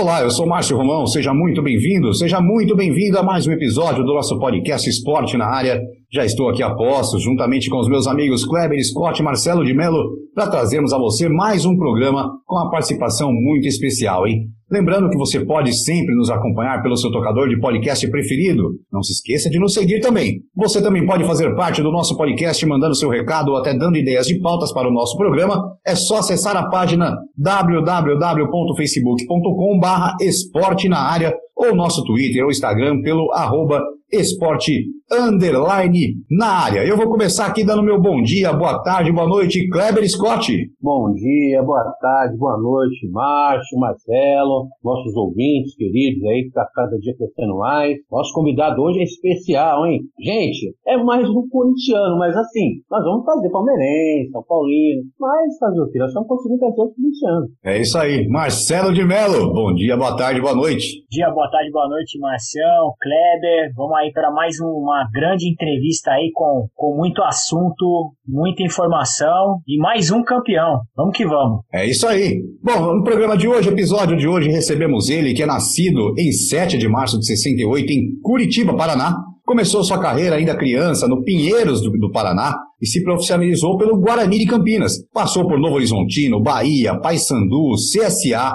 Olá, eu sou Márcio Romão, seja muito bem-vindo, seja muito bem-vindo a mais um episódio do nosso podcast Esporte na Área. Já estou aqui a postos, juntamente com os meus amigos Kleber, Scott e Marcelo de Mello, para trazermos a você mais um programa com uma participação muito especial, hein? Lembrando que você pode sempre nos acompanhar pelo seu tocador de podcast preferido. Não se esqueça de nos seguir também. Você também pode fazer parte do nosso podcast mandando seu recado ou até dando ideias de pautas para o nosso programa. É só acessar a página www.facebook.com esporte na área ou nosso Twitter ou Instagram pelo arroba esporte underline na área. Eu vou começar aqui dando meu bom dia, boa tarde, boa noite, Kleber Scott. Bom dia, boa tarde, boa noite, Márcio, Marcelo, nossos ouvintes queridos aí, que tá cada dia crescendo mais. Nosso convidado hoje é especial, hein? Gente, é mais um corintiano, mas assim, nós vamos fazer palmeirense, São Paulino, mas fazer o que? Nós estamos conseguindo fazer os corintianos. É isso aí, Marcelo de Mello, bom dia, boa tarde, boa noite. Dia, boa tarde, boa noite, Marcião, Kleber, vamos aí para mais uma grande entrevista aí com, com muito assunto, muita informação e mais um campeão. Vamos que vamos. É isso aí. Bom, no programa de hoje, episódio de hoje, recebemos ele, que é nascido em 7 de março de 68 em Curitiba, Paraná. Começou sua carreira ainda criança no Pinheiros do, do, Paraná e se profissionalizou pelo Guarani de Campinas. Passou por Novo Horizontino, Bahia, Paysandu, CSA.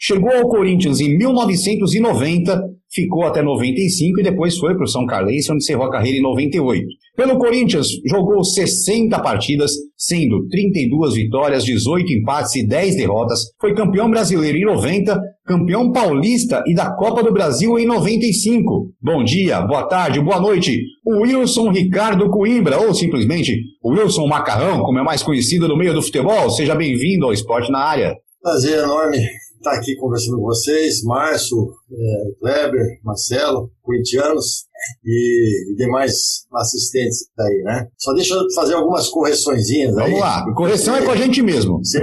Chegou ao Corinthians em 1990 ficou até 95 e depois foi para o São Carlense, onde encerrou a carreira em 98. Pelo Corinthians, jogou 60 partidas, sendo 32 vitórias, 18 empates e 10 derrotas. Foi campeão brasileiro em 90, campeão paulista e da Copa do Brasil em 95. Bom dia, boa tarde, boa noite. O Wilson Ricardo Coimbra, ou simplesmente o Wilson Macarrão, como é mais conhecido no meio do futebol. Seja bem-vindo ao Esporte na Área. Prazer enorme estar aqui conversando com vocês, Márcio, é, Kleber, Marcelo, corintianos e, e, demais assistentes aí, né? Só deixa eu fazer algumas correçõezinhas aí. Vamos lá, correção é com a gente mesmo. Você,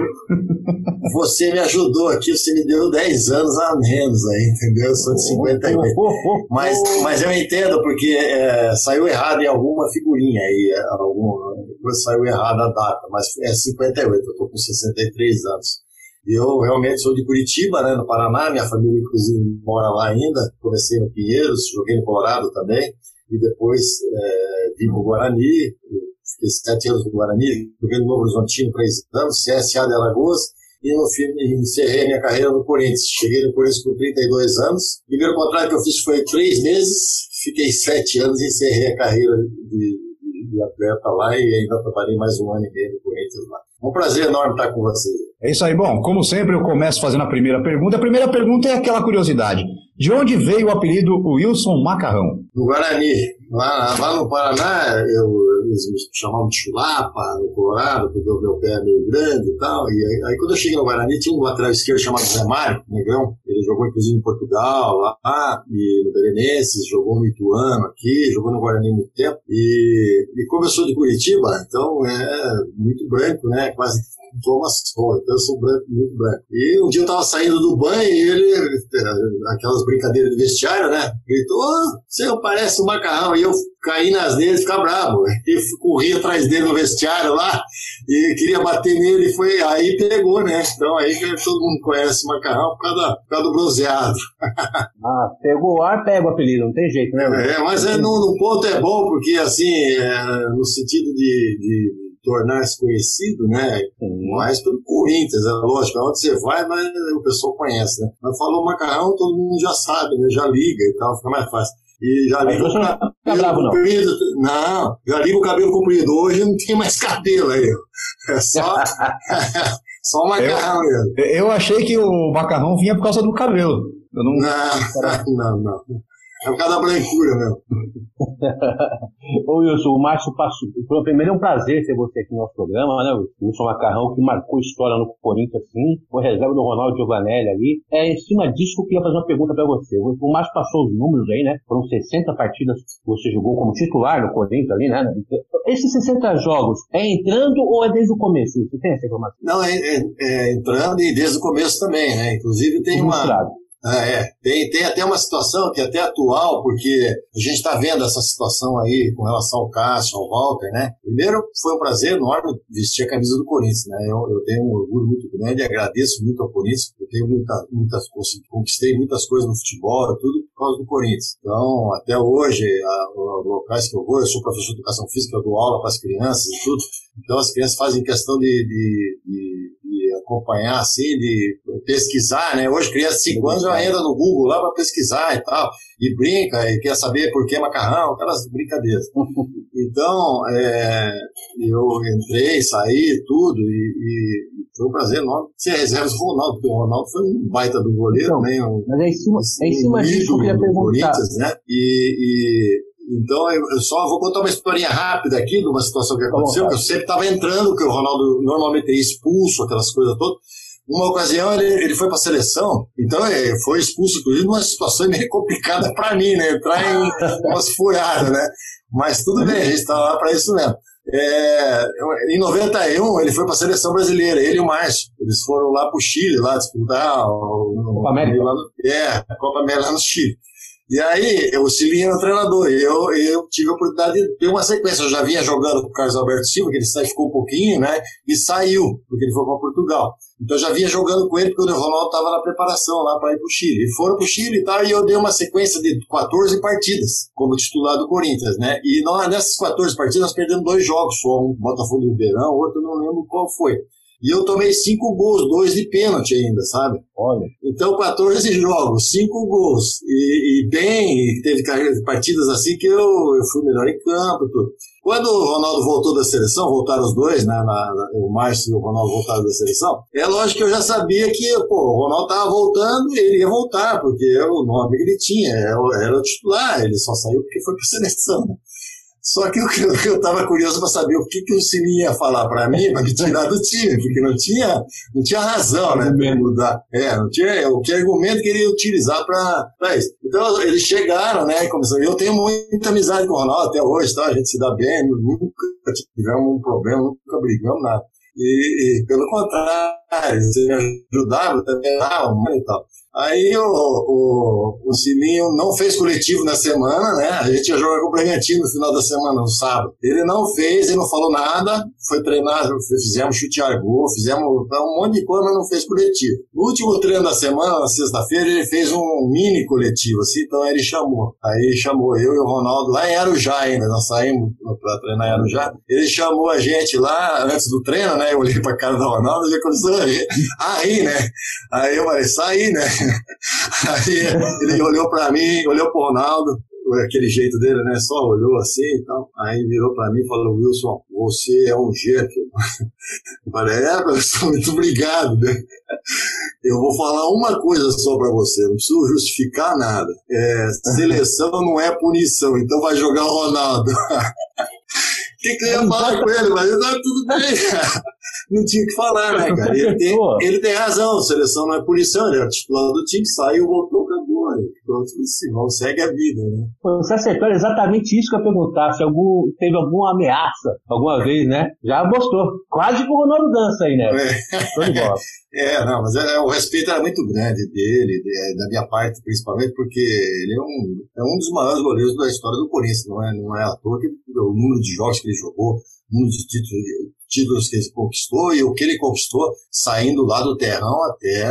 você, me ajudou aqui, você me deu 10 anos a menos aí, entendeu? Eu sou de 58. Mas, mas eu entendo porque é, saiu errado em alguma figurinha aí, alguma saiu errada a data, mas é 58, eu tô com 63 anos. Eu realmente sou de Curitiba, né, no Paraná, minha família inclusive mora lá ainda. Comecei no Pinheiros, joguei no Colorado também, e depois é, vim para o Guarani, fiquei sete anos no Guarani, joguei no Novo Horizontino três anos, CSA de Alagoas, e no fim encerrei minha carreira no Corinthians. Cheguei no Corinthians com 32 anos. O primeiro contrato que eu fiz foi três meses, fiquei sete anos e encerrei a carreira de, de, de atleta lá e ainda trabalhei mais um ano e meio no Corinthians lá. Um prazer enorme estar com você. É isso aí. Bom, como sempre, eu começo fazendo a primeira pergunta. A primeira pergunta é aquela curiosidade. De onde veio o apelido Wilson Macarrão? Do Guarani. Lá, lá no Paraná, eu, eles me chamavam de chulapa, no Colorado, porque o meu pé é meio grande e tal. E aí, aí quando eu cheguei no Guarani, tinha um lateral esquerdo chamado Zé Mário, negrão. Ele jogou inclusive em Portugal, lá, e no Belenenses, jogou no Ituano aqui, jogou no Guarani muito tempo. E, e sou de Curitiba, então é muito branco, né? Quase Sol, então eu sou branco, muito branco. E um dia eu tava saindo do banho e ele, aquelas brincadeiras de vestiário, né? Gritou, oh, você parece um macarrão. E eu caí nas dele e ficar bravo. E corri atrás dele no vestiário lá e queria bater nele. E foi aí pegou, né? Então aí que todo mundo conhece macarrão por causa, por causa do bronzeado. ah, pegou o ar, pega o apelido, não tem jeito, né? É, mas é, no, no ponto é bom, porque assim, é, no sentido de, de tornar-se conhecido, né? Mais pelo Corinthians, é lógico, onde você vai, mas o pessoal conhece, né? Mas falou macarrão, todo mundo já sabe, né? Já liga e tal, fica mais fácil. E já liga o cabelo comprido. Não, já liga o cabelo comprido. Hoje não tem mais cabelo aí. É só, só o macarrão eu, eu achei que o macarrão vinha por causa do cabelo. Eu não... não, não, não. É por causa da brancura mesmo. Ô Wilson, o Márcio passou. Primeiro é um prazer ter você aqui no nosso programa, né? O Wilson Macarrão, que marcou história no Corinthians, assim, foi reserva do Ronaldo Giovanelli ali. É em cima disso que eu queria fazer uma pergunta para você. O Márcio passou os números aí, né? Foram 60 partidas que você jogou como titular no Corinthians ali, né? Esses 60 jogos é entrando ou é desde o começo? Você tem essa informação? Não, é, é, é entrando e desde o começo também, né? Inclusive tem uma. Ah, é, tem, tem até uma situação que é até atual, porque a gente está vendo essa situação aí com relação ao Cássio, ao Walter, né? Primeiro, foi um prazer enorme vestir a camisa do Corinthians, né? Eu, eu tenho um orgulho muito grande, agradeço muito ao Corinthians, eu tenho muita, muitas, conquistei muitas coisas no futebol, tudo por causa do Corinthians. Então, até hoje, os locais que eu vou, eu sou professor de educação física, eu dou aula para as crianças e tudo, então as crianças fazem questão de, de, de, de acompanhar, assim, de pesquisar, né? Hoje criança de 5 anos já entra no Google lá para pesquisar e tal, e brinca, e quer saber por que macarrão, aquelas brincadeiras. então, é, eu entrei, saí, tudo, e, e, foi um prazer enorme ser reserva do Ronaldo, porque o Ronaldo foi um baita do goleiro, então, né? Um, mas é em cima, é em cima disso que eu queria perguntar. Né? E, e então, eu só vou contar uma historinha rápida aqui de uma situação que aconteceu, que eu sempre estava entrando, que o Ronaldo normalmente é expulso, aquelas coisas todas. Uma ocasião ele, ele foi para a seleção, então ele foi expulso, inclusive, numa situação meio complicada para mim, né? Entrar em umas furadas, né? Mas tudo bem, a gente está lá para isso mesmo. É, em 91 ele foi para a seleção brasileira, ele e o Márcio. Eles foram lá para o Chile, lá disputar o, Copa América. Lá no, é, a Copa América lá no Chile. E aí, o Cilinho era o treinador, e eu, eu tive a oportunidade de ter uma sequência. Eu já vinha jogando com o Carlos Alberto Silva, que ele ficou um pouquinho, né? E saiu, porque ele foi para Portugal. Então eu já vinha jogando com ele, porque o Ronaldo estava na preparação lá para ir para o Chile. E foram para o Chile e tal, e eu dei uma sequência de 14 partidas como titular do Corinthians, né? E nós, nessas 14 partidas nós perdemos dois jogos só, um Botafogo de Ribeirão, outro não lembro qual foi. E eu tomei cinco gols, dois de pênalti ainda, sabe? Olha. Então, 14 jogos, cinco gols. E, e bem, teve partidas assim que eu, eu fui melhor em campo. Tudo. Quando o Ronaldo voltou da seleção, voltaram os dois, né? Na, na, o Márcio e o Ronaldo voltaram da seleção. É lógico que eu já sabia que pô, o Ronaldo estava voltando e ele ia voltar, porque era o nome que ele tinha, era, era o titular, ele só saiu porque foi para a seleção. Só que eu, eu tava curioso para saber o que, que o Sininho ia falar para mim, para me tirar do time, porque não tinha, não tinha razão, né, para mudar. É, não tinha o que argumento que ele ia utilizar para isso. Então eles chegaram, né, começaram. Eu tenho muita amizade com o Ronaldo até hoje, tá? A gente se dá bem, nunca tivemos um problema, nunca brigamos nada. E, e pelo contrário, você me ajudava também, ah, e tal. Aí o, o, o Sininho não fez coletivo na semana, né? A gente ia jogar com o Bragantino no final da semana, no sábado. Ele não fez, ele não falou nada, foi treinar, fizemos chute a gol, fizemos um monte de coisa, mas não fez coletivo. No último treino da semana, na sexta-feira, ele fez um mini coletivo, assim, então ele chamou. Aí chamou eu e o Ronaldo lá em Arujá ainda, nós saímos para treinar em Arujá. Ele chamou a gente lá antes do treino, né? Eu olhei pra cara do Ronaldo e já começou a rir, a rir, né? Aí eu falei, saí, né? Aí ele olhou para mim, olhou pro Ronaldo, aquele jeito dele, né? Só olhou assim e tal. Aí virou para mim e falou: Wilson, você é um jeque. Eu falei: É, professor, muito obrigado. Né? Eu vou falar uma coisa só para você, não preciso justificar nada. É, seleção não é punição, então vai jogar o Ronaldo. O que, que eu ia falar com ele? Mas tá tudo bem. Não tinha o que falar, né, cara? Ele tem, ele tem razão, a seleção não é punição, ele é titular do time, saiu, voltou, acabou. Pronto, assim, vamos, segue a vida, né? Você acertou exatamente isso que eu ia perguntar, se algum, teve alguma ameaça alguma vez, né? Já mostrou. Quase que o Ronaldo dança aí, né? É. É, não, mas é, o respeito era muito grande dele, de, da minha parte, principalmente, porque ele é um, é um dos maiores goleiros da história do Corinthians, não é, não é à toa que o número de jogos que ele jogou, o número de títulos, títulos que ele conquistou e o que ele conquistou saindo lá do terrão até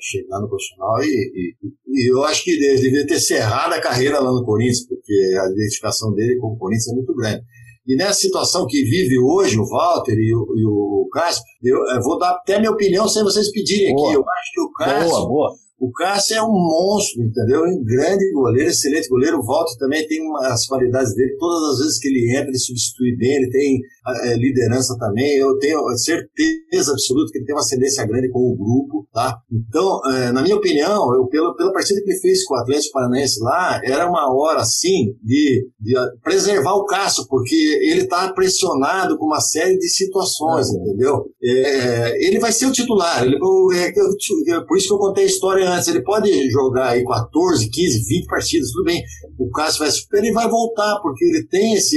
chegar no profissional. E, e, e eu acho que ele devia ter cerrado a carreira lá no Corinthians, porque a identificação dele com o Corinthians é muito grande. E nessa situação que vive hoje o Walter e o, e o Cássio, eu, eu, vou dar até minha opinião sem vocês pedirem boa. aqui. Eu acho que o Cássio, boa, boa. O Cássio é um monstro, entendeu? Um grande goleiro, excelente goleiro. O Walter também tem as qualidades dele. Todas as vezes que ele entra, ele substitui bem, ele tem é, liderança também. Eu tenho certeza absoluta que ele tem uma ascendência grande com o grupo, tá? Então, é, na minha opinião, eu, pela, pela partida que ele fez com o Atlético Paranaense lá, era uma hora, sim, de, de preservar o Cássio, porque ele está pressionado com uma série de situações, é. entendeu? É, ele vai ser o titular. Ele, é, por isso que eu contei a história antes. Ele pode jogar aí 14, 15, 20 partidas, tudo bem. O Cássio vai superar e vai voltar, porque ele tem esse,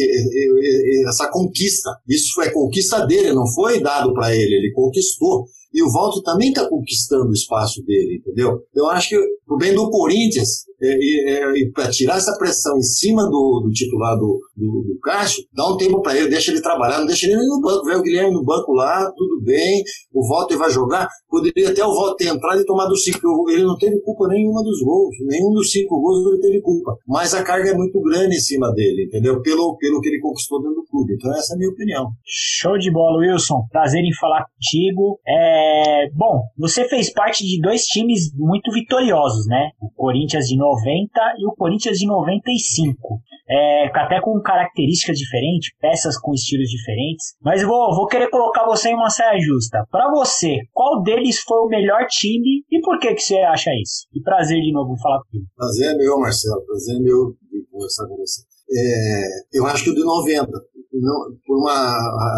essa conquista. Isso é conquista dele, não foi dado para ele, ele conquistou. E o Walter também está conquistando o espaço dele, entendeu? Eu acho que, pro bem do Corinthians, é, é, e para tirar essa pressão em cima do, do titular do, do, do Cássio, dá um tempo para ele, deixa ele trabalhar, não deixa ele no banco, vê o Guilherme no banco lá, tudo bem, o Walter vai jogar, poderia até o Walter ter entrado e tomado cinco, ele não teve culpa nenhuma dos gols, nenhum dos cinco gols ele teve culpa, mas a carga é muito grande em cima dele, entendeu? Pelo, pelo que ele conquistou dentro do clube, então essa é a minha opinião. Show de bola, Wilson, prazer em falar contigo, é... bom, você fez parte de dois times muito vitoriosos, né? O Corinthians de novo 90 e o Corinthians de 95. É, até com características diferentes, peças com estilos diferentes. Mas vou, vou querer colocar você em uma saia justa. Para você, qual deles foi o melhor time e por que, que você acha isso? E prazer de novo falar comigo. Prazer é meu, Marcelo. Prazer é meu de conversar com você. É, eu acho que o de 90, não, por uma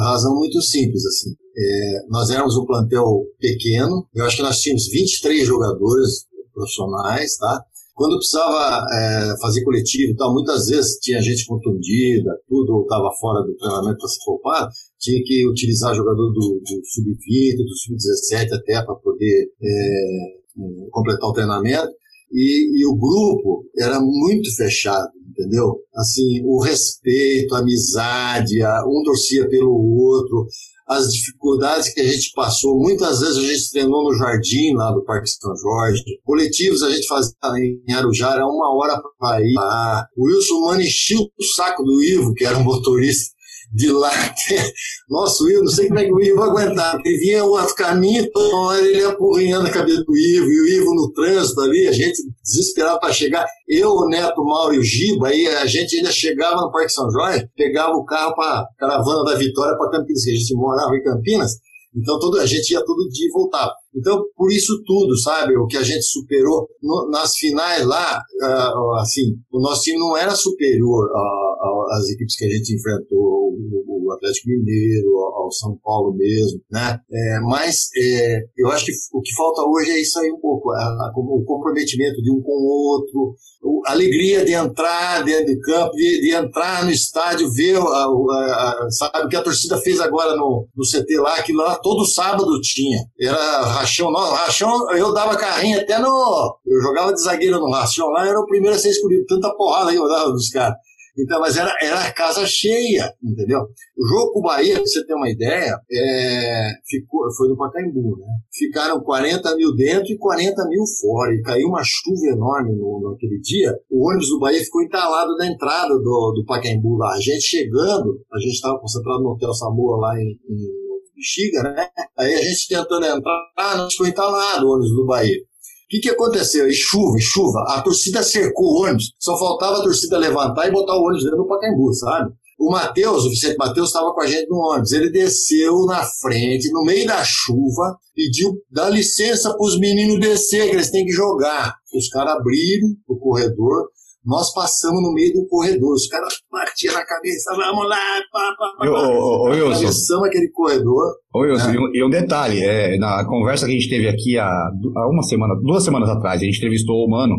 razão muito simples, assim. É, nós éramos um plantel pequeno, eu acho que nós tínhamos 23 jogadores profissionais, tá? Quando precisava é, fazer coletivo e tal, muitas vezes tinha gente contundida, tudo estava fora do treinamento para se poupar, tinha que utilizar jogador do, do sub-20, do sub-17 até para poder é, é, completar o treinamento. E, e, o grupo era muito fechado, entendeu? Assim, o respeito, a amizade, um torcia pelo outro, as dificuldades que a gente passou. Muitas vezes a gente treinou no jardim lá do Parque São Jorge. Coletivos a gente fazia em Arujá, era uma hora para ir lá. O Wilson Mano enchia o saco do Ivo, que era um motorista de lá. Nossa, o Ivo, não sei como é que o Ivo vai aguentar. Ele vinha o caminho, toda hora ele apurrinhando a cabeça do Ivo, e o Ivo no trânsito ali, a gente desesperava para chegar. Eu, o Neto, Mauro e o Giba, aí a gente ainda chegava no Parque São Jorge, pegava o carro para caravana da Vitória para Campinas, que a gente morava em Campinas, então todo, a gente ia todo dia e voltava. Então, por isso tudo, sabe? O que a gente superou no, nas finais lá, uh, assim, o nosso time não era superior às equipes que a gente enfrentou, o, o Atlético Mineiro, ao, São Paulo mesmo, né? É, mas é, eu acho que o que falta hoje é isso aí um pouco, a, a, o comprometimento de um com o outro, a alegria de entrar dentro de campo, de, de entrar no estádio, ver, a, sabe, o que a torcida fez agora no, no CT lá, que lá todo sábado tinha. Era rachão. Não, rachão, eu dava carrinho até no. Eu jogava de zagueiro no rachão lá, era o primeiro a ser escolhido. Tanta porrada aí eu dava dos caras. Então, mas era, era casa cheia, entendeu? O jogo com o Bahia, pra você ter uma ideia, é, ficou, foi no Pacaembu, né? Ficaram 40 mil dentro e 40 mil fora. E caiu uma chuva enorme no, naquele dia. O ônibus do Bahia ficou entalado na entrada do, do Pacaembu lá. A gente chegando, a gente estava concentrado no Hotel Samoa lá em, em né? Aí a gente tentando entrar, não ficou entalado o ônibus do Bahia. O que, que aconteceu? E chuva, e chuva. A torcida cercou o ônibus. Só faltava a torcida levantar e botar o ônibus dentro do Pacaembu, sabe? O Matheus, o Vicente Matheus, estava com a gente no ônibus. Ele desceu na frente, no meio da chuva, pediu, dá licença para os meninos descer, que eles têm que jogar. Os caras abriram o corredor, nós passamos no meio do corredor, os caras batiam na cabeça, vamos lá, pá, pá, pá. Ô, ô, Atravessamos aquele corredor. Ô, Wilson, né? e um detalhe, é, na conversa que a gente teve aqui há, há uma semana, duas semanas atrás, a gente entrevistou o Mano,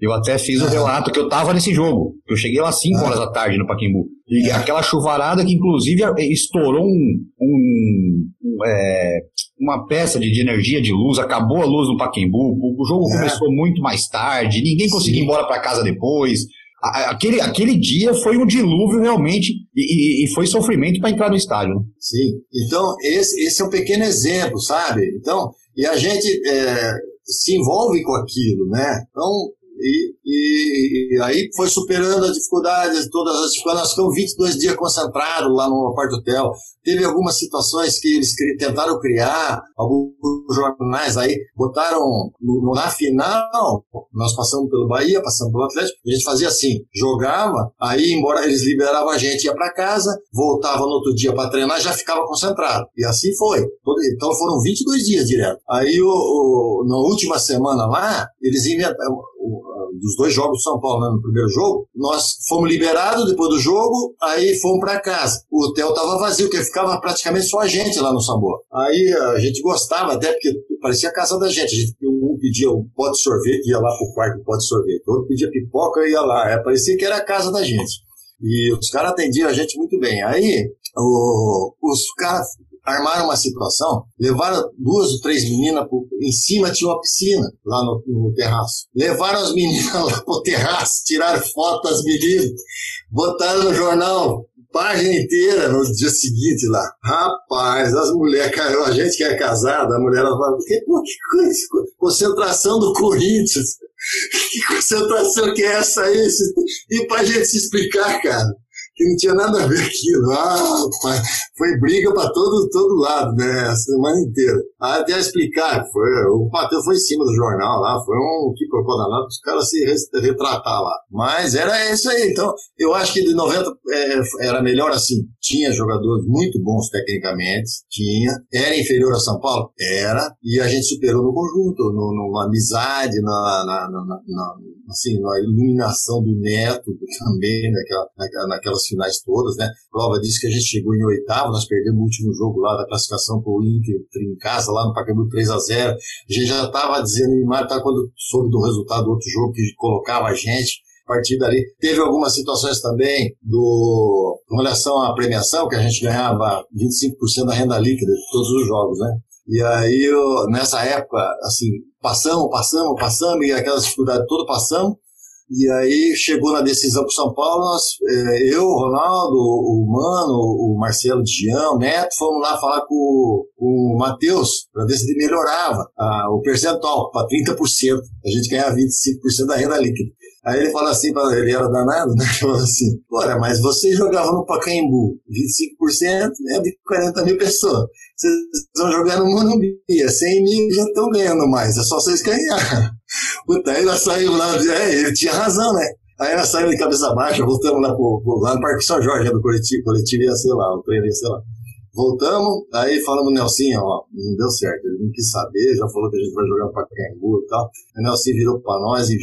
eu até fiz o relato que eu tava nesse jogo. Eu cheguei lá 5 horas da tarde no Paquimbu. E aquela chuvarada que, inclusive, estourou um, um, um é, uma peça de, de, energia de luz, acabou a luz no Paquembu. O, jogo é. começou muito mais tarde, ninguém conseguiu ir embora para casa depois. Aquele, aquele dia foi um dilúvio realmente e, e, e foi sofrimento para entrar no estádio. Né? Sim, então esse, esse é um pequeno exemplo, sabe? Então, e a gente é, se envolve com aquilo, né? Então, E, e, e, aí foi superando as dificuldades, todas as dificuldades. Nós ficamos 22 dias concentrados lá no quarto hotel. Teve algumas situações que eles tentaram criar, alguns jornais aí botaram no, na final, nós passamos pelo Bahia, passamos pelo Atlético, a gente fazia assim, jogava, aí embora eles liberavam a gente, ia para casa, voltava no outro dia para treinar, já ficava concentrado. E assim foi. Então foram 22 dias direto. Aí o, o, na última semana lá, eles inventaram, dos dois jogos do São Paulo, né, no primeiro jogo, nós fomos liberados depois do jogo, aí fomos para casa. O hotel tava vazio, porque ficava praticamente só a gente lá no Samboa. Aí a gente gostava até, porque parecia a casa da gente. A gente um pedia um pote de sorvete, ia lá pro quarto pote de sorvete. Outro pedia pipoca ia lá. É, parecia que era a casa da gente. E os caras atendiam a gente muito bem. Aí o, os caras armaram uma situação, levaram duas ou três meninas, pro, em cima tinha uma piscina, lá no, no, terraço. Levaram as meninas lá pro terraço, tiraram foto das meninas, botaram no jornal, página inteira no dia seguinte lá. Rapaz, as mulheres, a gente que é casada, a mulher ela fala, que, pô, que coisa, concentração do Corinthians. Que concentração que é essa aí? E pra gente se explicar, cara que não tinha nada a ver aquilo. Ah, foi briga para todo, todo lado, né? A semana inteira. Até explicar, foi, o Matheus foi em cima do jornal lá, foi um que colocou danado os caras se retratar lá. Mas era isso aí. Então, eu acho que de 90 é, era melhor assim. Tinha jogadores muito bons tecnicamente, tinha. Era inferior a São Paulo? Era. E a gente superou no conjunto, no, numa amizade, na, na, na, na assim, na iluminação do Neto também, naquela, naquelas finais todas, né? Prova disso que a gente chegou em oitavo, nós perdemos o último jogo lá da classificação para o Inter em casa, lá no Pacaembu 3 a 0 A gente já estava dizendo em tá, quando soube do resultado do outro jogo que colocava a gente a partir dali. Teve algumas situações também do, com relação à premiação, que a gente ganhava 25% da renda líquida de todos os jogos, né? E aí, eu, nessa época, assim, passamos, passamos, passamos, e aquelas dificuldades todas passamos, e aí chegou na decisão para São Paulo, nós, é, eu, Ronaldo, o Mano, o Marcelo Dião, o Neto, fomos lá falar com, com o Matheus para ver se ele melhorava a, o percentual para 30%. A gente ganhava 25% da renda líquida. Aí ele fala assim, ele era danado, né? Ele falou assim, olha, mas você jogava no Pacaembu, 25% é de 40 mil pessoas. Vocês vão jogar no Morumbi, 100 mil já estão ganhando mais, é só vocês ganhar. Puta, aí nós saímos lá, é, ele tinha razão, né? Aí nós saímos de cabeça baixa, voltamos lá, pro, pro, lá no Parque São Jorge, né, do coletivo, coletivo ia ser lá, o treino ia ser lá. Voltamos, aí falamos Nelsinho, ó, não deu certo, ele não quis saber, já falou que a gente vai jogar para Pacaembu e tal. O Nelsinho virou para nós e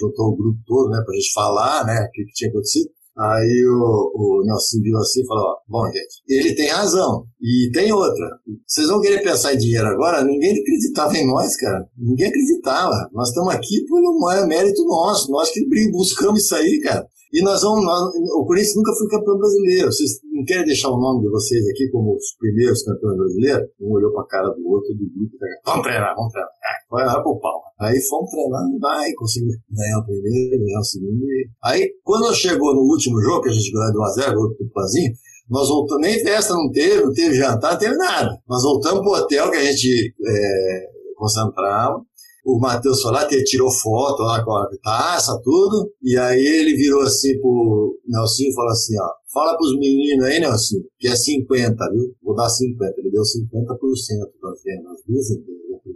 juntou o grupo todo, né, pra gente falar, né, o que, que tinha acontecido. Aí o, o Nelson viu assim e falou: ó, bom, gente, ele tem razão. E tem outra. Vocês vão querer pensar em dinheiro agora? Ninguém acreditava em nós, cara. Ninguém acreditava. Nós estamos aqui por um mérito nosso. Nós que buscamos isso aí, cara. E nós vamos. Nós, o Corinthians nunca foi campeão brasileiro. Vocês não querem deixar o nome de vocês aqui como os primeiros campeões brasileiros? Um olhou para a cara do outro, do grupo, tá, vamos treinar, vamos treinar. Vai lá pro pau. Aí fomos treinando, vai, conseguimos ganhar o primeiro, ganhar o segundo. E... Aí, quando chegou no último jogo, que a gente ganhou do 1x0, o Tupanzinho, nós voltamos, nem festa não teve, não teve jantar, não teve nada. Nós voltamos pro hotel que a gente é, concentrava o Matheus lá, tirou foto lá com a taça, tudo, e aí ele virou assim pro Nelsinho e falou assim, ó, fala pros meninos aí, Nelsinho, que é 50, viu? Vou dar 50. Ele deu 50% das vendas, duas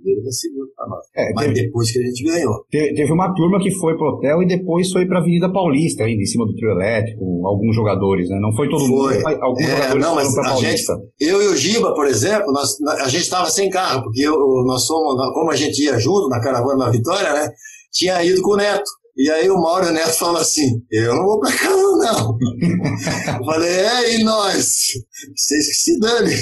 primeira da segunda para nós. É, Mas teve, depois que a gente ganhou. Teve uma turma que foi pro hotel e depois foi pra Avenida Paulista, ainda em cima do trio elétrico, alguns jogadores, né? Não foi todo foi. mundo, alguns é, jogadores não, mas pra Paulista. Gente, eu e o Giba, por exemplo, nós, a gente estava sem carro, porque eu, nós somos, como a gente ia junto na caravana da Vitória, né? Tinha ido com o Neto. E aí o Mauro Neto falou assim, eu não vou pra casa não. eu falei, é, e nós? Vocês que se dane.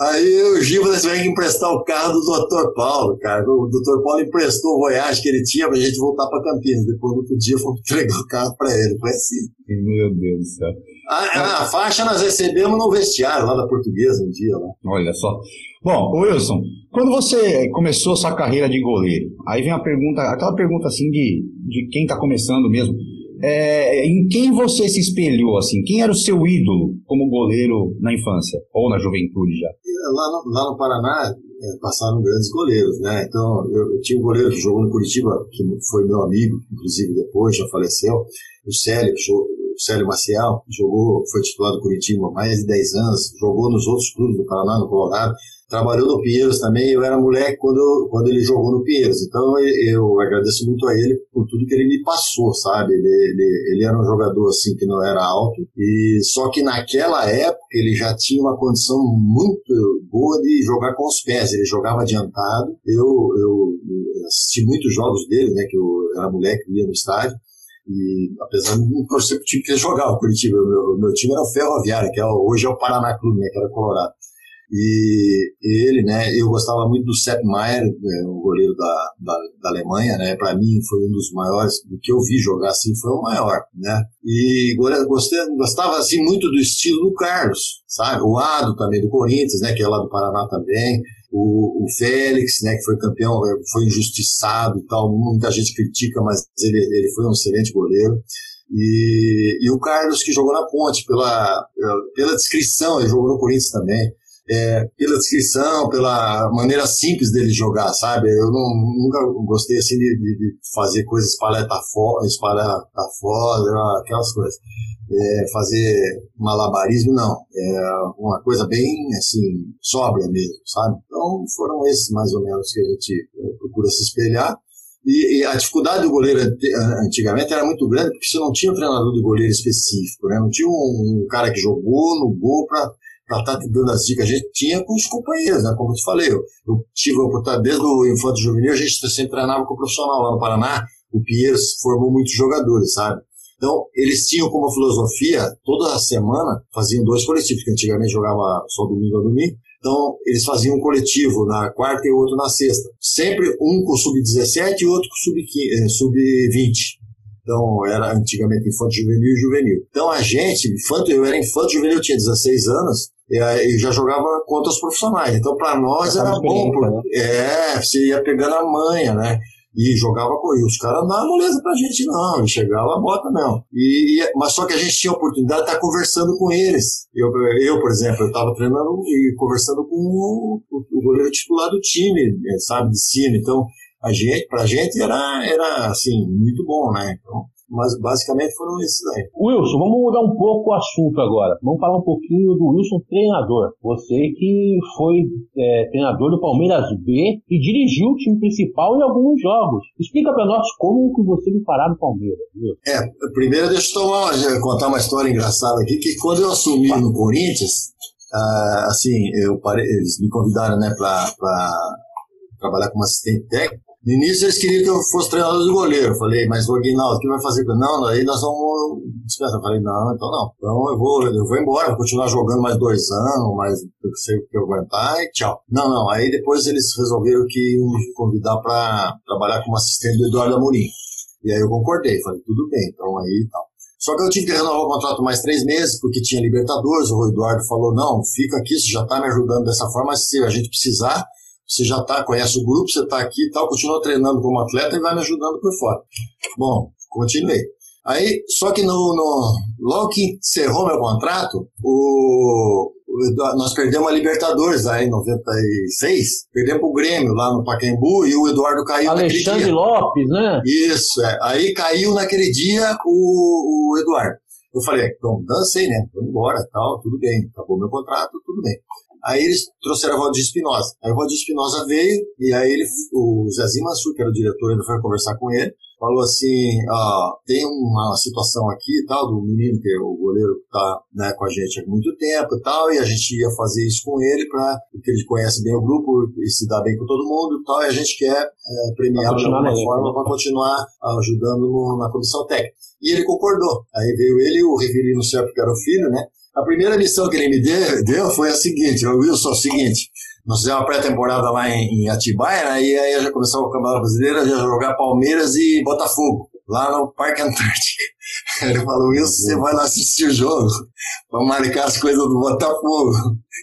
Aí o Gilberto tiveram que emprestar o carro do Dr. Paulo, cara. O Dr. Paulo emprestou o Voyage que ele tinha pra gente voltar pra Campinas. Depois no outro dia fomos entregar o carro pra ele. Foi assim. Meu Deus do céu. A, a faixa nós recebemos no vestiário lá da portuguesa um dia lá. Olha só. Bom, Wilson, quando você começou a sua carreira de goleiro, aí vem a pergunta, aquela pergunta assim de, de quem está começando mesmo. é, em quem você se espelhou, assim? Quem era o seu ídolo como goleiro na infância? Ou na juventude já? Lá no, lá no Paraná, é, passaram grandes goleiros, né? Então, eu, eu, tinha um goleiro que jogou no Curitiba, que foi meu amigo, inclusive depois, já faleceu, o Célio, que jogou, o Célio Maciel, jogou, foi titular do Curitiba há mais de 10 anos, jogou nos outros clubes do Paraná, no Colorado, trabalhou no Pinheiros também, eu era moleque quando, quando ele jogou no Pinheiros, então eu, eu agradeço muito a ele por tudo que ele me passou, sabe? Ele, ele, ele era um jogador assim que não era alto, e só que naquela época ele já tinha uma condição muito boa de jogar com os pés, ele jogava adiantado, eu, eu assisti muitos jogos dele, né, que eu era moleque, ia no estádio, e apesar de não torcer pro time que ele jogava, o Curitiba, meu, meu time era o Ferroviário, que é, hoje é o Paraná Clube, né, que era Colorado. E ele, né, eu gostava muito do Sepp Maier, né, o goleiro da, da, da Alemanha, né, para mim foi um dos maiores, do que eu vi jogar assim, foi o maior, né. E gostei, gostava assim muito do estilo do Carlos, sabe? O Ado também do Corinthians, né, que é lá do Paraná também. O, o Félix, né, que foi campeão, foi injustiçado e tal, muita gente critica, mas ele, ele foi um excelente goleiro. E, e o Carlos, que jogou na ponte, pela, pela descrição, ele jogou no Corinthians também é, pela descrição, pela maneira simples dele jogar, sabe? Eu não, nunca gostei assim de, de, de fazer coisas espalhar fora, espalhar fora, aquelas coisas. É, fazer malabarismo, não. É uma coisa bem, assim, sóbria mesmo, sabe? Então foram esses mais ou menos que a gente procura se espelhar. E, e, a dificuldade do goleiro antigamente era muito grande porque você não tinha um treinador de goleiro específico, né? Não tinha um, um cara que jogou no gol para para estar tá dando as dicas. A gente tinha com os companheiros, né? Como eu te falei, eu, eu tive a oportunidade, desde o Infanto Juvenil, a gente sempre treinava com o profissional lá no Paraná. O Pinheiros formou muitos jogadores, sabe? Então, eles tinham como filosofia, toda semana, faziam dois coletivos, que antigamente jogava só domingo a domingo. Então, eles faziam um coletivo na quarta e outro na sexta. Sempre um com sub-17 e outro com sub-20. Sub então, era antigamente infanto juvenil e juvenil. Então, a gente, infanto, eu era infanto juvenil, tinha 16 anos, e já jogava contra os profissionais. Então, para nós era bom, porque, né? é, você ia pegando a manha, né? E jogava com e os caras não davam moleza pra gente, não. E chegava a bota, não. E, e, mas só que a gente tinha a oportunidade de estar conversando com eles. Eu, eu por exemplo, eu estava treinando e conversando com o, o, goleiro titular do time, sabe, de cima. Então, a gente, pra gente era, era assim, muito bom, né? Então, mas basicamente foram esses aí. Wilson, vamos mudar um pouco o assunto agora. Vamos falar um pouquinho do Wilson treinador. Você que foi é, treinador do Palmeiras B e dirigiu o time principal em alguns jogos. Explica para nós como que você me parar no Palmeiras. É, primeiro deixa eu tomar, contar uma história engraçada aqui, que quando eu assumi no Corinthians, uh, assim, eu parei, eles me convidaram né, para trabalhar como assistente técnico, no início eles queriam que eu fosse treinador de goleiro. Eu falei, mas o Aguinaldo, o que vai fazer? Não, aí nós vamos dispensar. Eu falei, não, então não. Então eu vou, eu vou embora, vou continuar jogando mais dois anos, mais sei o que eu aguentar e tchau. Não, não. Aí depois eles resolveram que iam me convidar para trabalhar como assistente do Eduardo Amorim. E aí eu concordei, falei, tudo bem, então aí e tal. Só que eu tive que renovar o contrato mais três meses, porque tinha Libertadores. O Eduardo falou: não, fica aqui, você já está me ajudando dessa forma, se a gente precisar, você já tá, conhece o grupo, você está aqui e tal, continua treinando como atleta e vai me ajudando por fora. Bom, continuei. Aí, só que no, no, logo que encerrou meu contrato, o, nós perdemos a Libertadores aí em 96, perdemos o Grêmio lá no Pacaembu e o Eduardo caiu Alexandre naquele dia. Lopes, né? Isso, é. Aí caiu naquele dia o, o Eduardo. Eu falei, então, dancei, né? Vou embora, tal, tudo bem. Acabou meu contrato, tudo bem. Aí eles trouxeram a Valdir Espinosa. Aí o Valdir Espinosa veio, e aí ele, o Zezinho Mansur, que era o diretor, ainda foi conversar com ele, falou assim, ó, tem uma situação aqui e tal, do menino, que é o goleiro que tá né, com a gente há muito tempo e tal, e a gente ia fazer isso com ele, pra, porque ele conhece bem o grupo e se dá bem com todo mundo e tal, e a gente quer é, premiá-lo de alguma forma para continuar ajudando no, na comissão técnica. E ele concordou. Aí veio ele e o Rivelino Serpa, que era o filho, né? A primeira missão que ele me deu, foi a seguinte, Wilson, é o seguinte, nós fizemos uma pré-temporada lá em, em Atibaia, né, e aí já começou o Campeonato Brasileiro, já jogar Palmeiras e Botafogo, lá no Parque Antártico. Ele falou, Wilson, você vai lá assistir o jogo, para marcar as coisas do Botafogo.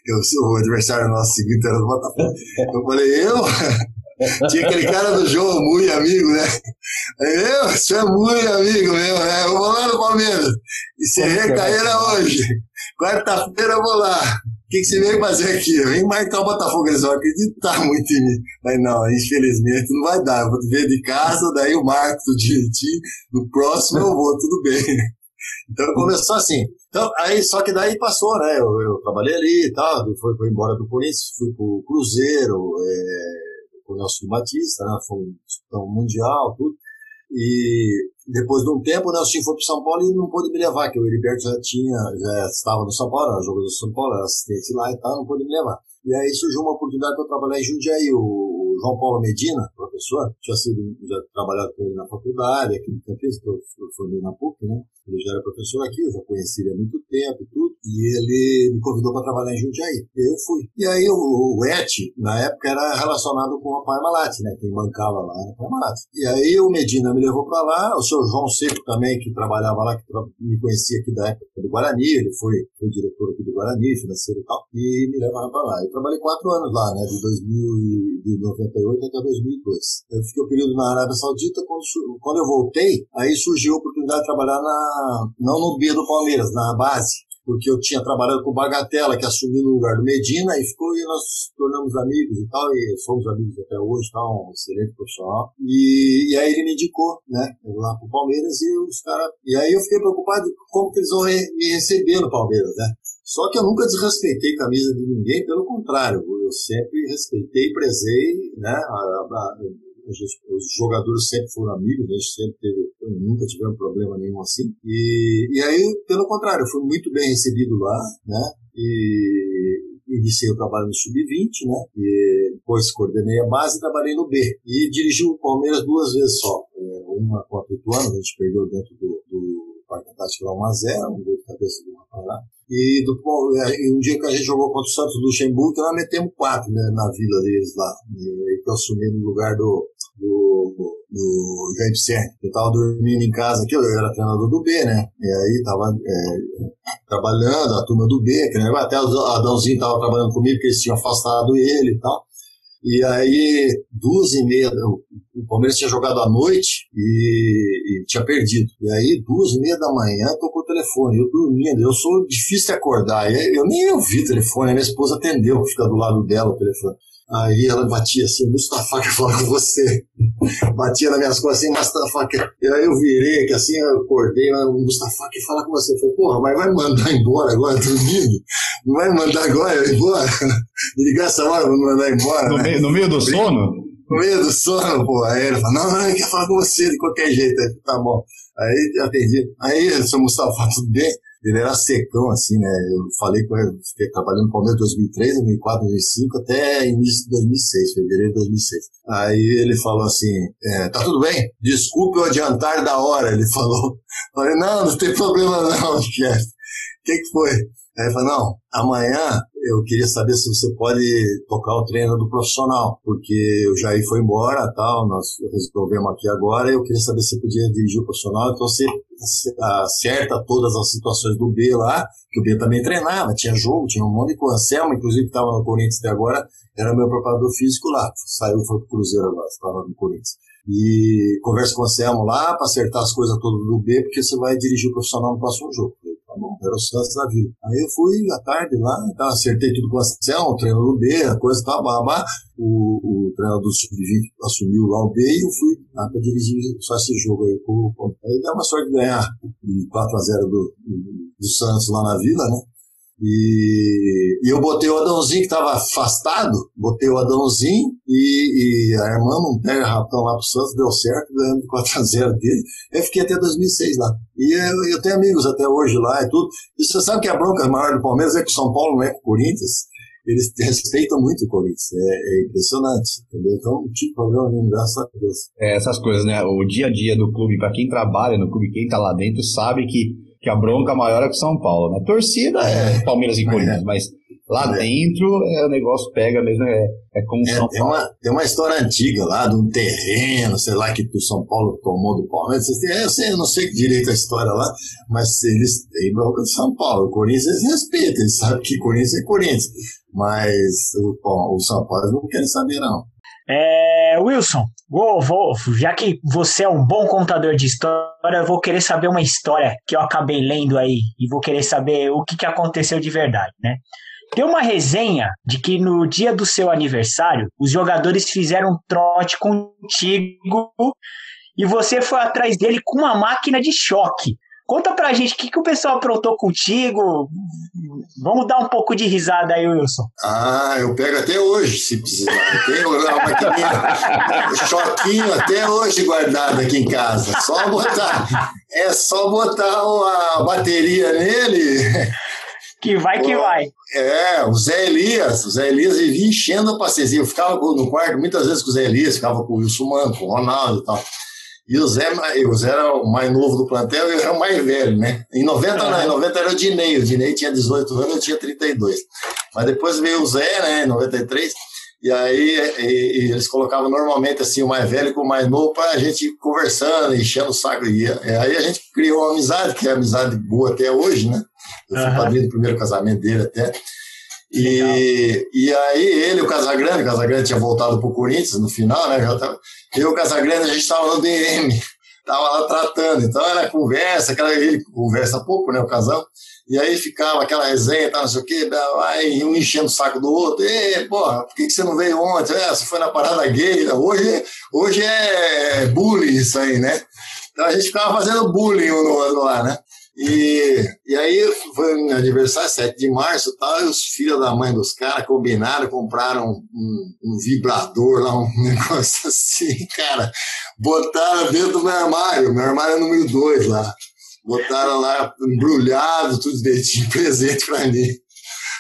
Eu sou o adversário nosso seguinte era do Botafogo. Eu falei, eu? Tinha aquele cara do João, muito amigo, né? Eu, você é muito amigo meu, né? Eu vou lá no Palmeiras. E você recaíra hoje. Quarta-feira eu vou lá. O que, que você veio fazer aqui? Eu vim marcar o Botafogo. Eles vão acreditar muito em mim. Mas não, infelizmente não vai dar. Eu vou ver de casa, daí o marco do direitinho. No próximo eu vou, tudo bem. Então começou assim. Então, aí, só que daí passou, né? Eu, eu trabalhei ali e tal, fui, fui embora do Corinthians, fui pro Cruzeiro, é, com o Nelson Batista, né? Foi um mundial, tudo. E depois de um tempo, o Nelson foi para São Paulo e não pôde me levar, que o Heriberto já tinha, já estava no São Paulo, era jogador do São Paulo, era assistente lá e tal, não pôde me levar. E aí surgiu uma oportunidade para trabalhar em Jundiaí. O João Paulo Medina, professor, tinha sido, já trabalhado com ele na faculdade, aqui no Campinas, que eu formei na PUC, né? Ele já era professor aqui, eu já conheci ele há muito tempo e tudo. E ele me convidou para trabalhar em Jundiaí. E eu fui. E aí o, o ET, na época, era relacionado com a Parmalat, né? Quem bancava lá era a Parmalat. E aí o Medina me levou para lá, o senhor João Seco também, que trabalhava lá, que me conhecia aqui da época do Guarani, ele foi, foi diretor aqui do Guarani, financeiro e tal, e me levaram para lá. Eu trabalhei quatro anos lá, né? De 1998 até 2002. Eu fiquei um período na Arábia Saudita, quando, quando eu voltei, aí surgiu a oportunidade de trabalhar na, não no B do Palmeiras, na base porque eu tinha trabalhado com o Bagatella, que assumiu no lugar do Medina, e ficou e nós tornamos amigos e tal, e somos amigos até hoje, tal, um excelente profissional. E, e aí ele me indicou, né, lá pro Palmeiras, e os caras. E aí eu fiquei preocupado como que eles vão re, me receber no Palmeiras, né? Só que eu nunca desrespeitei camisa de ninguém, pelo contrário, eu sempre respeitei e prezei, né, a, a, os jogadores sempre foram amigos, a gente sempre teve, nunca tivemos problema nenhum assim. E, e aí, pelo contrário, fui muito bem recebido lá, né? E iniciei o trabalho no Sub-20, né? E depois coordenei a base e trabalhei no B. E dirigi o Palmeiras duas vezes só. É, uma com a anos, a gente perdeu dentro do, do Parque Antártico lá 1x0, um gol de cabeça do rapaz lá. E, do, e um dia que a gente jogou contra o Santos Luxemburgo, nós metemos quatro né, na vila deles lá. E, que eu assumi no lugar do, do, do Jair Serra. Eu tava dormindo em casa aqui, eu era treinador do B, né? E aí tava é, trabalhando, a turma do B, que, né? até o Adãozinho tava trabalhando comigo, porque eles tinham afastado ele e tal. E aí, duas e meia, o Palmeiras tinha jogado à noite e, e, tinha perdido. E aí, duas e meia da manhã, tocou o telefone, eu dormindo. Eu sou difícil de acordar. Eu nem ouvi o telefone, a minha esposa atendeu, fica do lado dela o telefone. Aí ela batia assim, Mustafa quer falar com você. Batia nas minhas costas assim, Mustafa quer. E aí eu virei, que assim eu acordei, o Mustafa quer falar com você. Eu falei, porra, mas vai mandar embora agora, dormindo? Não vai mandar agora embora? Ligar essa hora pra mandar embora. No, né? meio, no meio do sono? No meio do sono, pô. Aí ele falou, não, não, ele quer falar com você de qualquer jeito. Aí, tá bom. Aí eu atendi. Aí, seu Mustafa, tudo bem? Ele era secão, assim, né? Eu falei com ele, fiquei trabalhando no Palmeiras 2003, 2004, 2005, até início de 2006, fevereiro de 2006. Aí ele falou assim, é, tá tudo bem? Desculpe o adiantar da hora, ele falou. Falei, não, não tem problema não, chefe. O que que foi? Aí ele falou, não, amanhã eu queria saber se você pode tocar o treino do profissional, porque o Jair foi embora, tal, nós resolvemos aqui agora, eu queria saber se você podia dirigir o profissional, então você acerta todas as situações do B lá, que o B também treinava, tinha jogo, tinha um monte de coisa. Anselmo, inclusive, estava no Corinthians até agora, era meu preparador físico lá, saiu, foi pro Cruzeiro agora, estava no Corinthians. E conversa com o Anselmo lá para acertar as coisas todas do B, porque você vai dirigir o profissional no próximo jogo. Tá bom, era o Santos da vida. Aí eu fui à tarde lá, tá, acertei tudo com o Anselmo, o treinador do B, a coisa tá, babá. O, o treinador do Sub-20 assumiu lá o B e eu fui lá para dirigir só esse jogo aí. Aí deu uma sorte de ganhar de 4x0 do, do, do Santos lá na Vila, né? E, e, eu botei o Adãozinho que estava afastado, botei o Adãozinho e, e armamos um pega rapão lá pro Santos, deu certo, ganhamos de 4x0 dele. Eu fiquei até 2006 lá. E eu, eu, tenho amigos até hoje lá e tudo. E você sabe que a bronca maior do Palmeiras é que o São Paulo não é com o Corinthians. Eles respeitam muito o Corinthians. É, é impressionante, entendeu? Então não tive problema nenhum, graças a Deus. É, essas coisas, né? O dia a dia do clube, para quem trabalha no clube, quem tá lá dentro, sabe que que a bronca maior é com São Paulo, né? Torcida é, é Palmeiras e Corinthians, mas lá é. dentro é, o negócio pega mesmo, é, é como é, São tem Paulo. Uma, tem uma história antiga lá de um terreno, sei lá, que o São Paulo tomou do Palmeiras. Eu, sei, eu não sei direito a história lá, mas eles têm bronca de São Paulo. O Corinthians eles respeitam, eles sabem que Corinthians é Corinthians. Mas o, o São Paulo não querem saber, não. É, Wilson, vou, vou, já que você é um bom contador de história, eu vou querer saber uma história que eu acabei lendo aí e vou querer saber o que, que aconteceu de verdade, né? Tem uma resenha de que no dia do seu aniversário, os jogadores fizeram um trote contigo e você foi atrás dele com uma máquina de choque. Conta pra gente o que, que o pessoal aprontou contigo. Vamos dar um pouco de risada aí, Wilson. Ah, eu pego até hoje, se precisar. Tem uma maquininha, um choquinho até hoje guardado aqui em casa. Só botar, é só botar a bateria nele. Que vai que vai. É, o Zé Elias, o Zé Elias vivia enchendo a paciência. Eu ficava no quarto muitas vezes com o Zé Elias, ficava com o Wilson Mano, com o Ronaldo e tal. E o Zé, o Zé era o mais novo do plantel e eu era o mais velho, né? Em 90, não, em 90 era o Dinei. O Dinei tinha 18 anos, eu tinha 32. Mas depois veio o Zé, né, em 93. E aí e, e eles colocavam normalmente assim o mais velho com o mais novo para a gente ir conversando, enchendo o saco. E, aí a gente criou uma amizade, que é amizade boa até hoje, né? Eu fui uhum. padrinho do primeiro casamento dele até. E, e aí ele, o Casagrande, o Casagrande tinha voltado para o Corinthians no final, né? Já tava, eu e o Casagrande, a gente estava no DM, estava lá tratando. Então era conversa, aquela ele conversa pouco, né? O casal. E aí ficava aquela resenha, tá, não sei o quê, aí um enchendo o saco do outro. Ei, porra, por que, que você não veio ontem? É, você foi na parada gay. Né? Hoje, hoje é bullying isso aí, né? Então a gente ficava fazendo bullying um no outro lá, né? E, e aí foi meu aniversário, 7 de março tal, e os filhos da mãe dos caras combinaram, compraram um, um, vibrador lá, um negócio assim, cara, botaram dentro do meu armário, meu armário é número 2 lá. Botaram lá embrulhado, tudo de presente pra mim.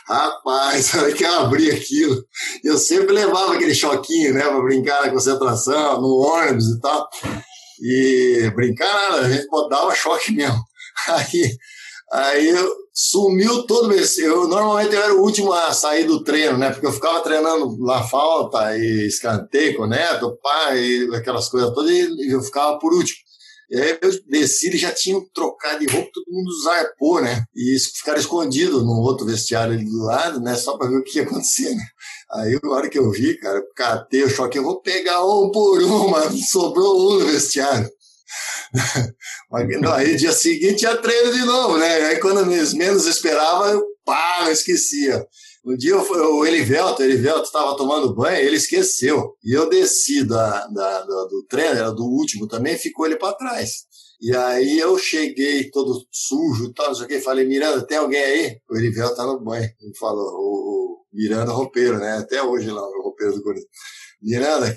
Rapaz, na hora que eu abri aquilo, eu sempre levava aquele choquinho, né, pra brincar na concentração, no ônibus e tal. E brincar nada, a gente botava choque mesmo. Aí, aí sumiu todo esse. Eu normalmente eu era o último a sair do treino, né? Porque eu ficava treinando lá falta e escanteio com o neto, pai, aquelas coisas todas, e eu ficava por último. E aí eu desci, eles já tinham trocado de roupa, todo mundo zarpou, né? E ficaram escondidos no outro vestiário ali do lado, né? Só para ver o que ia acontecer, né? Aí, na hora que eu vi, cara, catei o choque, eu vou pegar um por um, mas sobrou um no vestiário. aí dia seguinte tinha treino de novo, né? Aí quando menos esperava, eu pá, não esquecia. Um dia eu, o Elivelto, o Elivelto estava tomando banho, ele esqueceu. E eu desci da, da, da do treino, era do último também, ficou ele para trás. E aí eu cheguei todo sujo e tal, não sei o que, falei, Miranda, tem alguém aí? O Elivelto tá no banho. Ele falou, o, o Miranda roupeiro, né? Até hoje lá, o roupeiro do Corinthians. Miranda,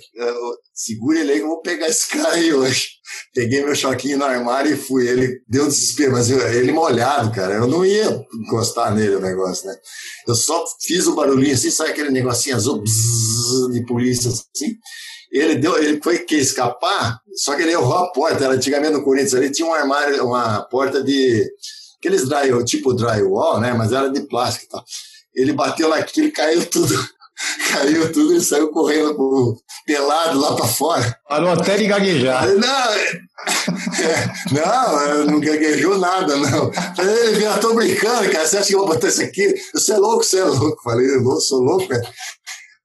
segura ele aí que eu vou pegar esse cara aí hoje. Peguei meu choquinho no armário e fui. Ele deu desespero, mas eu, ele molhado, cara. Eu não ia encostar nele o negócio, né? Eu só fiz o barulhinho assim, sai aquele negocinho azul bzzz, de polícia assim. Ele deu, ele foi que escapar, só que ele errou a porta. Era antigamente no Corinthians, ele tinha um armário, uma porta de aqueles dry, tipo drywall, né? Mas era de plástico e tal. Ele bateu naquilo, caiu tudo Caiu tudo e saiu correndo pro, pelado lá pra fora. Parou até de gaguejar. Não, é, não, não gaguejou nada, não. Falei, eu tô brincando, cara. Você acha que eu vou botar isso aqui? Você é louco, você é louco. Falei, eu sou louco, cara.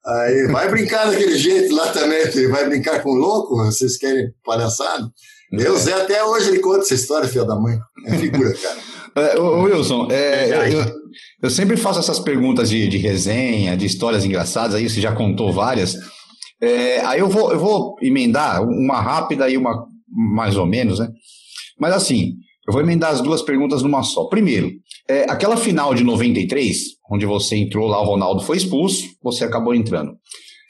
Aí, vai brincar daquele jeito lá também, filho. Vai brincar com louco? Vocês querem palhaçada? Meu Zé até hoje ele conta essa história, filho da mãe. É figura, cara. É, Wilson, é, eu, eu, sempre faço essas perguntas de, de, resenha, de histórias engraçadas, aí você já contou várias. É, aí eu vou, eu vou emendar uma rápida e uma mais ou menos, né? Mas assim, eu vou emendar as duas perguntas numa só. Primeiro, é, aquela final de 93, onde você entrou lá, o Ronaldo foi expulso, você acabou entrando.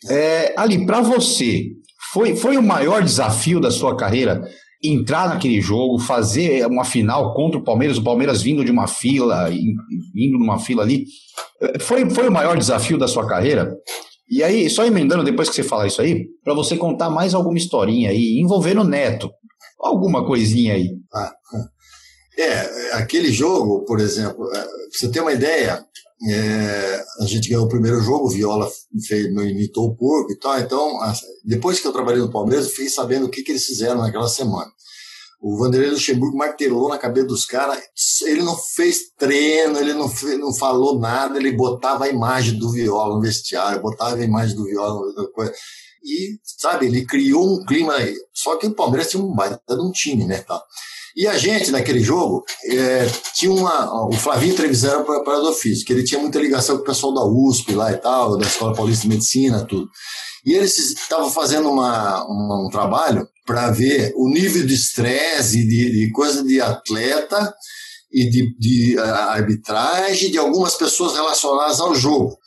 É, ali, para você, foi, foi o maior desafio da sua carreira entrar naquele jogo, fazer uma final contra o Palmeiras, o Palmeiras vindo de uma fila, vindo numa fila ali. Foi, foi o maior desafio da sua carreira? E aí, só emendando depois que você falar isso aí, para você contar mais alguma historinha aí, envolvendo o Neto. Alguma coisinha aí. Ah, é, aquele jogo, por exemplo, é, pra você ter uma ideia, é, a gente ganhou o primeiro jogo, o Viola fez, imitou o porco e tal. Então, depois que eu trabalhei no Palmeiras, eu fiquei sabendo o que, que eles fizeram naquela semana. O Vanderlei Luxemburgo martelou na cabeça dos caras. Ele não fez treino, ele não, fez, não falou nada, ele botava a imagem do Viola no vestiário, botava a imagem do Viola. e, sabe, ele criou um clima. Só que o Palmeiras tinha um baita de um time, né? Tá? E a gente, naquele jogo, é, tinha uma. O Flavinho Trevisan era preparador físico, que ele tinha muita ligação com o pessoal da USP lá e tal, da Escola Paulista de Medicina, tudo. E eles estavam fazendo uma, uma, um trabalho para ver o nível de estresse de, de, coisa de atleta e de, de arbitragem de algumas pessoas relacionadas ao jogo.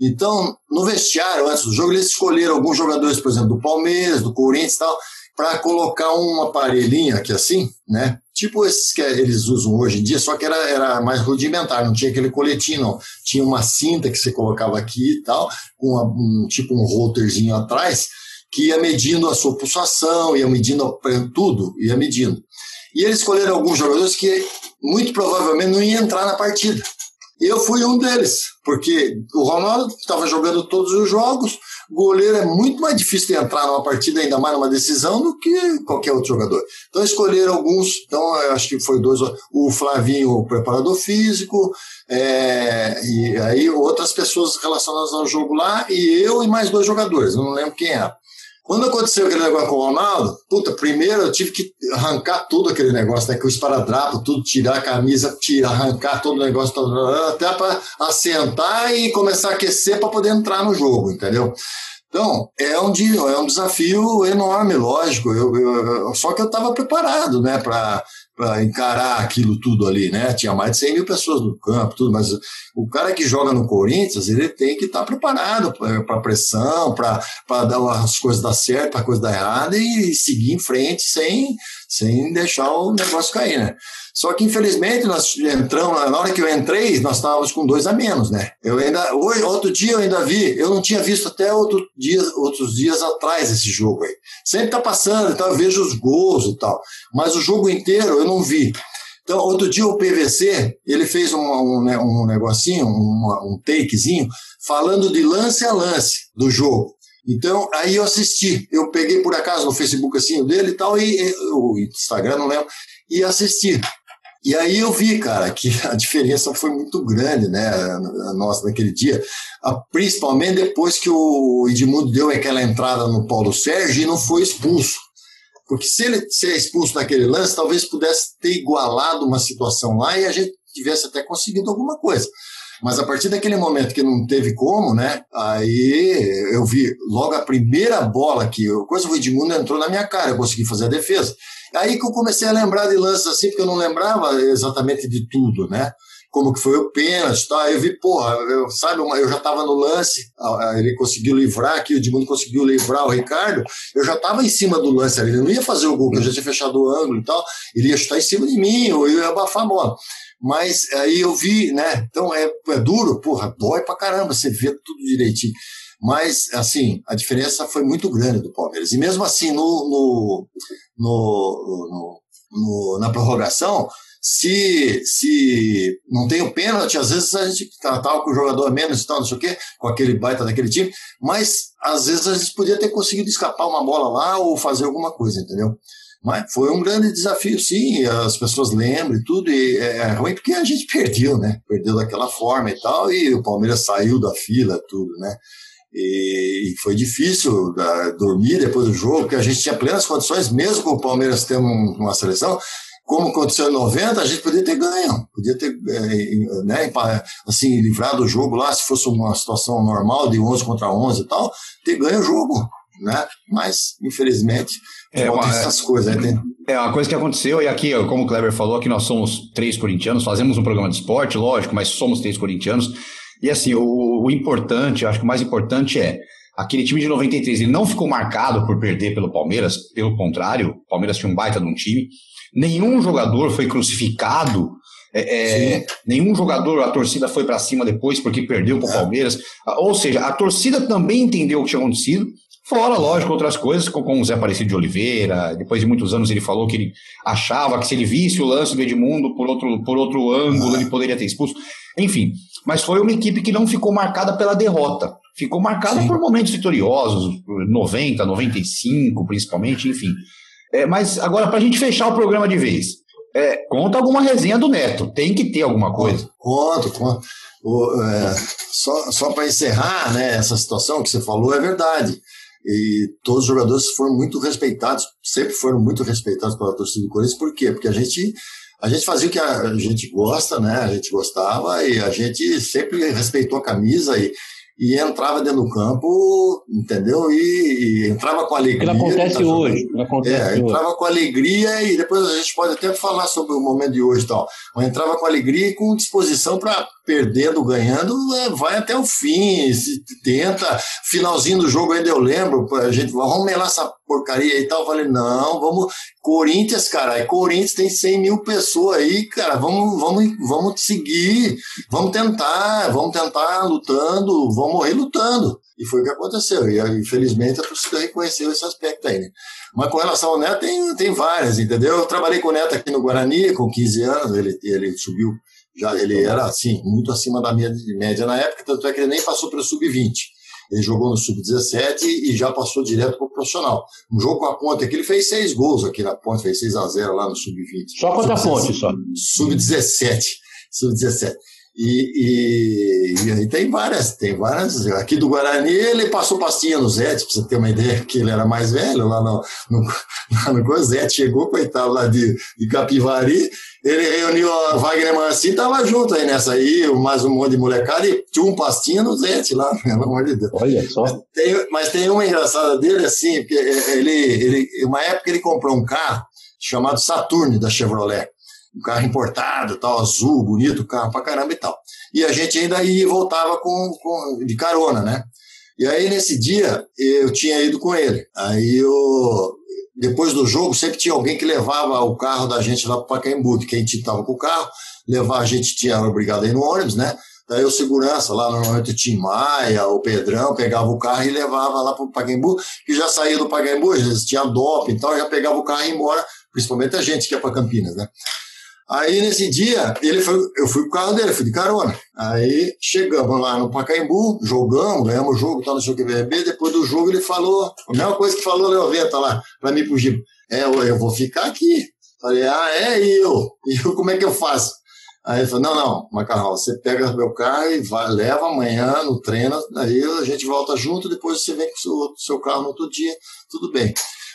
Então, no vestiário, antes do jogo, eles escolheram alguns jogadores, por exemplo, do Palmeiras, do Corinthians e tal, para colocar um aparelhinho aqui assim, né? Tipo esses que eles usam hoje em dia, só que era, era mais rudimentar, não tinha aquele coletinho, não. Tinha uma cinta que você colocava aqui e tal, com um, tipo um routerzinho atrás, que ia medindo a sua pulsação, ia medindo tudo, ia medindo. E eles escolheram alguns jogadores que muito provavelmente não iam entrar na partida. Eu fui um deles, porque o Ronaldo estava jogando todos os jogos, goleiro é muito mais difícil de entrar numa partida, ainda mais numa decisão, do que qualquer outro jogador. Então escolheram alguns, então acho que foi dois, o Flavinho, o preparador físico, é, e aí outras pessoas relacionadas ao jogo lá, e eu e mais dois jogadores, não lembro quem era. Quando aconteceu aquele negócio com o Ronaldo, puta, primeiro eu tive que arrancar tudo aquele negócio, né? Com o esparadrapo, tudo, tirar a camisa, tirar, arrancar todo o negócio, até para assentar e começar a aquecer para poder entrar no jogo, entendeu? Então, é um, é um desafio enorme, lógico. Eu, eu, só que eu estava preparado, né, para para encarar aquilo tudo ali, né? Tinha mais de 100 mil pessoas no campo, tudo, mas o cara que joga no Corinthians, ele tem que estar tá preparado para pressão, para dar as coisas dar certo, para a coisa dar errada e seguir em frente sem, sem deixar o negócio cair, né? Só que, infelizmente, nós entramos, na hora que eu entrei, nós estávamos com dois a menos, né? Eu ainda, hoje, outro dia eu ainda vi, eu não tinha visto até outro dia, outros dias atrás esse jogo aí. Sempre tá passando, então eu vejo os gols e tal. Mas o jogo inteiro eu não vi. Então, outro dia o PVC, ele fez um, um, né, um negocinho, um, um takezinho, falando de lance a lance do jogo. Então, aí eu assisti. Eu peguei por acaso no Facebook assim dele e tal, e, o Instagram, não lembro, e assisti. E aí eu vi, cara, que a diferença foi muito grande, né, a nossa naquele dia, principalmente depois que o Edmundo deu aquela entrada no Paulo Sérgio e não foi expulso. Porque se ele ser expulso naquele lance, talvez pudesse ter igualado uma situação lá e a gente tivesse até conseguido alguma coisa. Mas a partir daquele momento que não teve como, né? Aí eu vi logo a primeira bola que eu, coisa o Edmundo entrou na minha cara, eu consegui fazer a defesa. Aí que eu comecei a lembrar de lances assim, porque eu não lembrava exatamente de tudo, né? Como que foi o pênalti, tá? Eu vi, porra, eu, sabe, eu já estava no lance, ele conseguiu livrar aqui, o Edmundo conseguiu livrar o Ricardo, eu já estava em cima do lance ali, ele não ia fazer o gol, porque eu já tinha fechado o ângulo e tal, ele ia chutar em cima de mim, ou eu ia abafar a bola. Mas aí eu vi, né? Então é, é duro, porra, dói pra caramba, você vê tudo direitinho. Mas, assim, a diferença foi muito grande do Palmeiras. E mesmo assim, no, no, no, no na prorrogação, se, se não tem o pênalti, às vezes a gente estava tá, com o jogador menos e tal, não sei o quê, com aquele baita daquele time, mas às vezes a gente podia ter conseguido escapar uma bola lá ou fazer alguma coisa, entendeu? Mas foi um grande desafio, sim, as pessoas lembram e tudo, e é, é ruim porque a gente perdeu, né? Perdeu daquela forma e tal, e o Palmeiras saiu da fila, tudo, né? E, foi difícil dormir depois do jogo, porque a gente tinha plenas condições, mesmo com o Palmeiras tendo uma seleção, como aconteceu em 90, a gente podia ter ganho, podia ter, é, né, assim, livrado o jogo lá, se fosse uma situação normal de 11 contra 11 e tal, ter ganho o jogo, né? Mas, infelizmente, é uma, essas coisas, né? É uma coisa que aconteceu, e aqui, como o Kleber falou, aqui nós somos três corintianos, fazemos um programa de esporte, lógico, mas somos três corintianos. E assim, o, o importante, eu acho que o mais importante é aquele time de 93, ele não ficou marcado por perder pelo Palmeiras, pelo contrário, o Palmeiras tinha um baita de um time. Nenhum jogador foi crucificado é, é, nenhum jogador, a torcida foi para cima depois porque perdeu para o é. Palmeiras. Ou seja, a torcida também entendeu o que tinha acontecido Fora, lógico, outras coisas, com o Zé Aparecido de Oliveira. Depois de muitos anos ele falou que ele achava que se ele visse o lance do Edmundo por outro, por outro ângulo, ele poderia ter expulso. Enfim, mas foi uma equipe que não ficou marcada pela derrota. Ficou marcada Sim. por momentos vitoriosos, 90, 95 principalmente, enfim. É, mas agora, para a gente fechar o programa de vez, é, conta alguma resenha do Neto. Tem que ter alguma coisa. Conto, conto. O, é, só só para encerrar né, essa situação que você falou, é verdade. E todos os jogadores foram muito respeitados, sempre foram muito respeitados pela torcida do Corinthians. Por quê? Porque a gente a gente fazia o que a gente gosta, né? A gente gostava e a gente sempre respeitou a camisa e, e entrava dentro do campo, entendeu? E, e entrava com alegria. O que acontece tá hoje. Acontece é, hoje. entrava com alegria e depois a gente pode até falar sobre o momento de hoje e tal. Mas entrava com alegria e com disposição para perdendo, ganhando, é, vai até o fim, se tenta. Finalzinho do jogo ainda eu lembro, a gente vamos melar essa porcaria e tal. Eu falei, não, vamos. Corinthians, cara, Corinthians tem 100 mil pessoas aí, cara, vamos, vamos, vamos seguir, vamos tentar, vamos tentar lutando, vamos morrer lutando. E foi o que aconteceu. E infelizmente a torcida reconheceu esse aspecto aí, né? Mas com relação ao Neto, tem, tem várias, entendeu? Eu trabalhei com o Neto aqui no Guarani, com 15 anos, ele, ele subiu, já ele era assim, muito acima da média na época, tanto é que ele nem passou pelo sub-20. Ele jogou no sub-17 e já passou direto para o profissional. Um jogo com a Ponte aqui, ele fez seis gols aqui na Ponte, fez 6 a 0 lá no sub-20. Só contra a Ponte, só. Sub-17. Sub-17. E, e, e, tem várias, tem várias. Aqui do Guarani, ele passou pastinha no Zete, para você ter uma ideia, que ele era mais velho lá no, no, lá no Zete chegou, coitado, lá de, de Capivari. Ele reuniu a Wagner Mancini, tava junto aí nessa aí, mais um monte de molecada, e tinha um pastinha no Zete lá, pelo amor de Deus. Olha só. Mas tem, mas tem uma engraçada dele, assim, porque ele, ele, uma época ele comprou um carro chamado Saturn da Chevrolet um carro importado, tal, azul, bonito, carro pra caramba e tal. E a gente ainda ia e voltava com, com, de carona, né? E aí, nesse dia, eu tinha ido com ele. Aí, eu, depois do jogo, sempre tinha alguém que levava o carro da gente lá para Pacaembu, que a gente estava com o carro, levar a gente tinha obrigado a ir no ônibus, né? Daí o segurança lá, normalmente o Tim Maia, o Pedrão, pegava o carro e levava lá para o Pacaembu, que já saía do Pacaembu, vezes tinha doping e tal, já pegava o carro e ia embora, principalmente a gente que ia para Campinas, né? Aí nesse dia, ele foi, eu fui com o carro dele, fui de carona. Aí chegamos lá no Pacaembu, jogamos, ganhamos o jogo, tal, não sei o que. Depois do jogo ele falou, a mesma coisa que falou o Leoventa lá, pra mim pro Gibo. É, eu vou ficar aqui. Falei, ah, é, eu? E eu, como é que eu faço? Aí ele falou, não, não, Macarrão, você pega meu carro e vai, leva amanhã no treino, aí a gente volta junto, depois você vem com o seu, seu carro no outro dia, tudo bem.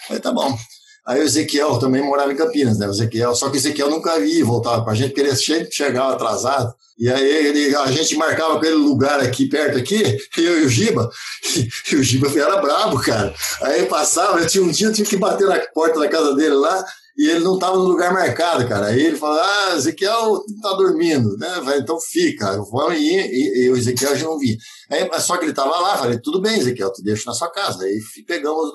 Aí tá bom. Aí o Ezequiel também morava em Campinas, né? O Ezequiel, só que o Ezequiel nunca ia voltava com a gente, porque ele sempre chegava atrasado. E aí ele, a gente marcava aquele lugar aqui, perto aqui, eu e o Giba, e, o Giba era brabo, cara. Aí passava, eu tinha um dia eu tinha que bater na porta da casa dele lá, e ele não estava no lugar marcado, cara. Aí ele falou: Ah, Ezequiel tá dormindo, né? Então fica. Vamos ir, e, e o Ezequiel já não vinha. Aí, só que ele estava lá, falei: Tudo bem, Ezequiel, tu deixa na sua casa. Aí pegamos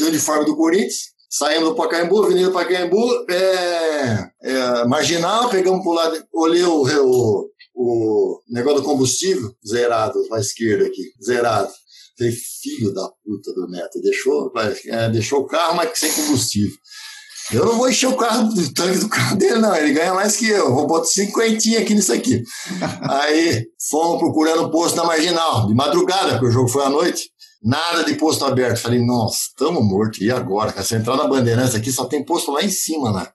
o uniforme do Corinthians, Saímos do Pacaembu, Avenida Pacaembu, é, é, marginal, pegamos por lado, olhei o, o, o negócio do combustível, zerado, à esquerda aqui, zerado. Falei, filho da puta do Neto, deixou, é, deixou o carro, mas sem combustível. Eu não vou encher o carro do tanque do carro dele, não. Ele ganha mais que eu. Vou botar cinquentinha aqui nisso aqui. Aí fomos procurando o posto na marginal, de madrugada, porque o jogo foi à noite. Nada de posto aberto. Falei, nossa, estamos mortos. E agora? Essa entrada Bandeirantes aqui só tem posto lá em cima, né?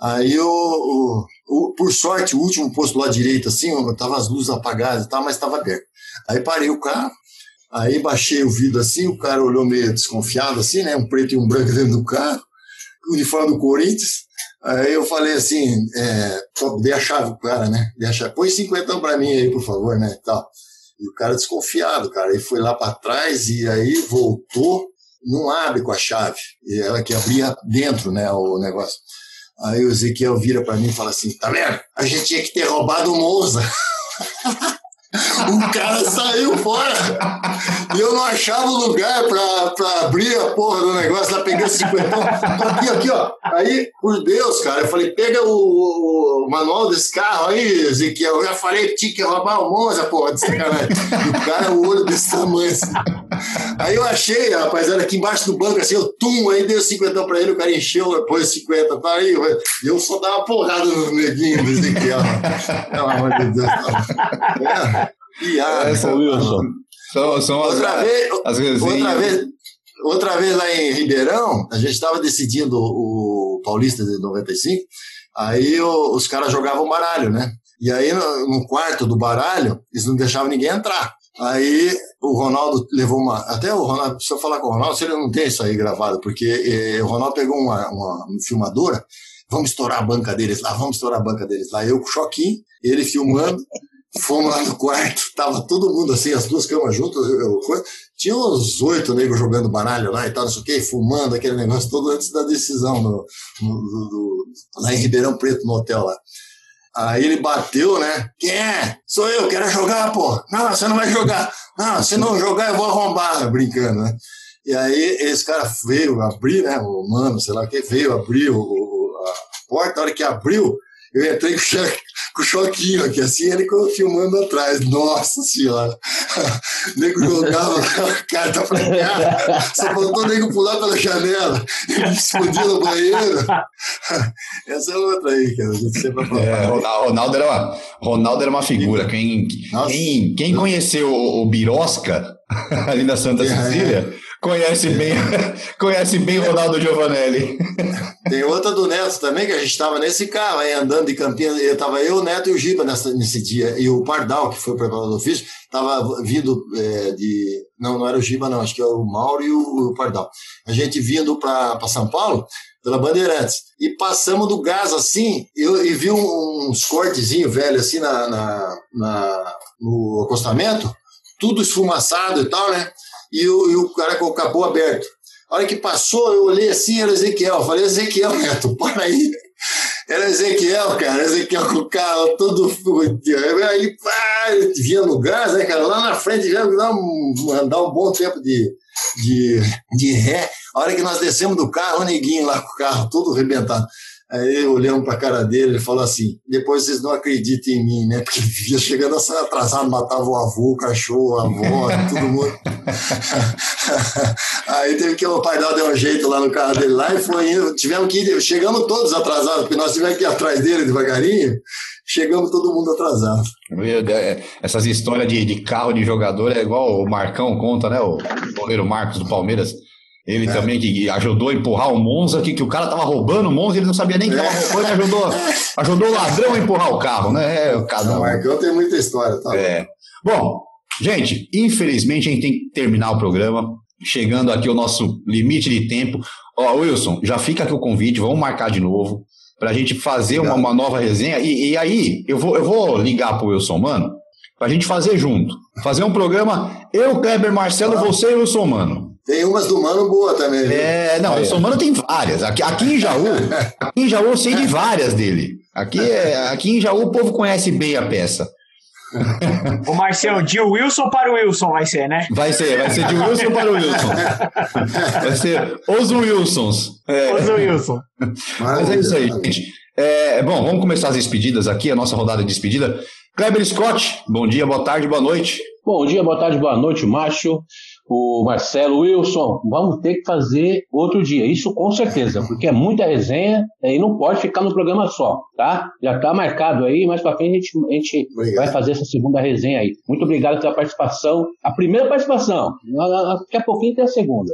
Aí, o, o, o, por sorte, o último posto lá direito, assim, tava as luzes apagadas e tal, mas estava aberto. Aí parei o carro, aí baixei o vidro assim, o cara olhou meio desconfiado, assim, né? Um preto e um branco dentro do carro, uniforme do Corinthians. Aí eu falei assim, é, dei a chave pro cara, né? Dei a chave. Põe 50 para mim aí, por favor, né? Tal. E o cara desconfiado, cara. Ele foi lá para trás e aí voltou, não abre com a chave. E ela que abria dentro, né, o negócio. Aí o Ezequiel vira para mim e fala assim: tá vendo? A gente tinha que ter roubado o Monza. O cara saiu fora. E eu não achava o lugar pra, pra abrir a porra do negócio. Lá peguei 50. Aqui, aqui, ó. Aí, por Deus, cara, eu falei: pega o, o manual desse carro aí, Ezequiel. Eu já falei que tinha que roubar o Monza, porra, de sacanagem. E o cara, o olho desse tamanho assim. Aí eu achei, rapaz, era aqui embaixo do banco, assim, eu tum, aí dei 50 pra ele, o cara encheu, pôs 50 para aí. Eu só dava porrada no neguinho do Ezequiel. Pelo amor de Deus. É. É, são, Wilson. São, são outra, as, vez, as outra vez, outra vez lá em Ribeirão, a gente estava decidindo o Paulista de 95, aí o, os caras jogavam baralho, né? E aí no, no, quarto do baralho, eles não deixavam ninguém entrar. Aí o Ronaldo levou uma. Até o Ronaldo, precisa falar com o Ronaldo, se ele não tem isso aí gravado, porque eh, o Ronaldo pegou uma, uma filmadora, vamos estourar a banca deles lá, vamos estourar a banca deles lá. Eu com o Choquinho, ele filmando, fomos lá no quarto, tava todo mundo assim, as duas camas juntas, eu, eu, tinha uns oito negros jogando baralho lá e tal, não sei o quê, fumando aquele negócio todo antes da decisão no, no, no, lá em Ribeirão Preto, no hotel lá. Aí ele bateu, né? Quem é? Sou eu, quero jogar, pô. Não, você não vai jogar. Não, se não jogar, eu vou arrombar, brincando, né? E aí esse cara veio abrir, né? O mano, sei lá o que, veio abrir o, a porta, a hora que abriu, eu entrei com, com choquinho aqui, assim, ele filmando atrás. Nossa senhora! O nego jogava a carta pra cá, só faltou o nego pular pela janela e me explodir no banheiro. Essa é outra aí, cara. A gente sempre fala. É, Ronaldo, era uma, Ronaldo era uma figura. Quem, quem, quem conheceu o, o Birosca, ali na Santa é. Cecília, Conhece bem, conhece bem Ronaldo Giovanelli. Tem outra do Neto também, que a gente estava nesse carro aí, andando de Campinas. Estava eu, o Neto e o Giba nessa, nesse dia. E o Pardal, que foi o preparador do ofício, estava vindo é, de. Não, não era o Giba, não, acho que é o Mauro e o, o Pardal. A gente vindo para São Paulo, pela Bandeirantes. E passamos do gás assim, eu, e vi uns cortezinhos velhos assim na, na, na, no acostamento, tudo esfumaçado e tal, né? E o, e o cara com o capô aberto. A hora que passou, eu olhei assim, era Ezequiel. Eu falei, Ezequiel, Neto, para aí. Era Ezequiel, cara, Ezequiel com o carro todo fudido. Aí, pá, vinha no gás, né, cara? Lá na frente, já andar um, andar um bom tempo de, de, de ré. A hora que nós descemos do carro, o neguinho lá com o carro todo arrebentado. Aí olhamos para a cara dele, ele falou assim: depois vocês não acreditam em mim, né? Porque vivia chegando atrasado, matava o avô, o cachorro, a avó, todo mundo. Aí teve que o pai dela deu um jeito lá no carro dele lá e foi indo. Tivemos que ir, chegamos todos atrasados, porque nós tivemos que ir atrás dele devagarinho. Chegamos todo mundo atrasado. É, essas histórias de, de carro de jogador é igual o Marcão conta, né? O goleiro Marcos do Palmeiras ele é. também que ajudou a empurrar o Monza, que, que o cara tava roubando o Monza, ele não sabia nem que tava roubando, ajudou, ajudou o ladrão a empurrar o carro, né? É, o cada... Marcão tem muita história, tá? É. Bom, gente, infelizmente a gente tem que terminar o programa, chegando aqui o nosso limite de tempo. Ó, Wilson, já fica aqui o convite, vamos marcar de novo, pra gente fazer uma, uma, nova resenha. E, e, aí, eu vou, eu vou ligar pro Wilson, mano, pra gente fazer junto. Fazer um programa, eu, Kleber, Marcelo, você e Wilson, mano. Tem umas do Mano boa também. Viu? É, não, o Mano tem várias. Aqui, aqui em Jaú, aqui em Jaú eu sei de várias dele. Aqui, é, aqui em Jaú o povo conhece bem a peça. O Marcelo, de Wilson para o Wilson vai ser, né? Vai ser, vai ser de Wilson para o Wilson. Vai ser os Wilsons. É. Os Wilson. Mas é isso aí, gente. É, bom, vamos começar as despedidas aqui, a nossa rodada de despedida. Kleber Scott, bom dia, boa tarde, boa noite. Bom dia, boa tarde, boa noite, macho o Marcelo Wilson, vamos ter que fazer outro dia, isso com certeza, porque é muita resenha e não pode ficar no programa só, tá? Já está marcado aí, mais para frente a gente, a gente vai fazer essa segunda resenha aí. Muito obrigado pela participação, a primeira participação, daqui a pouquinho tem a segunda.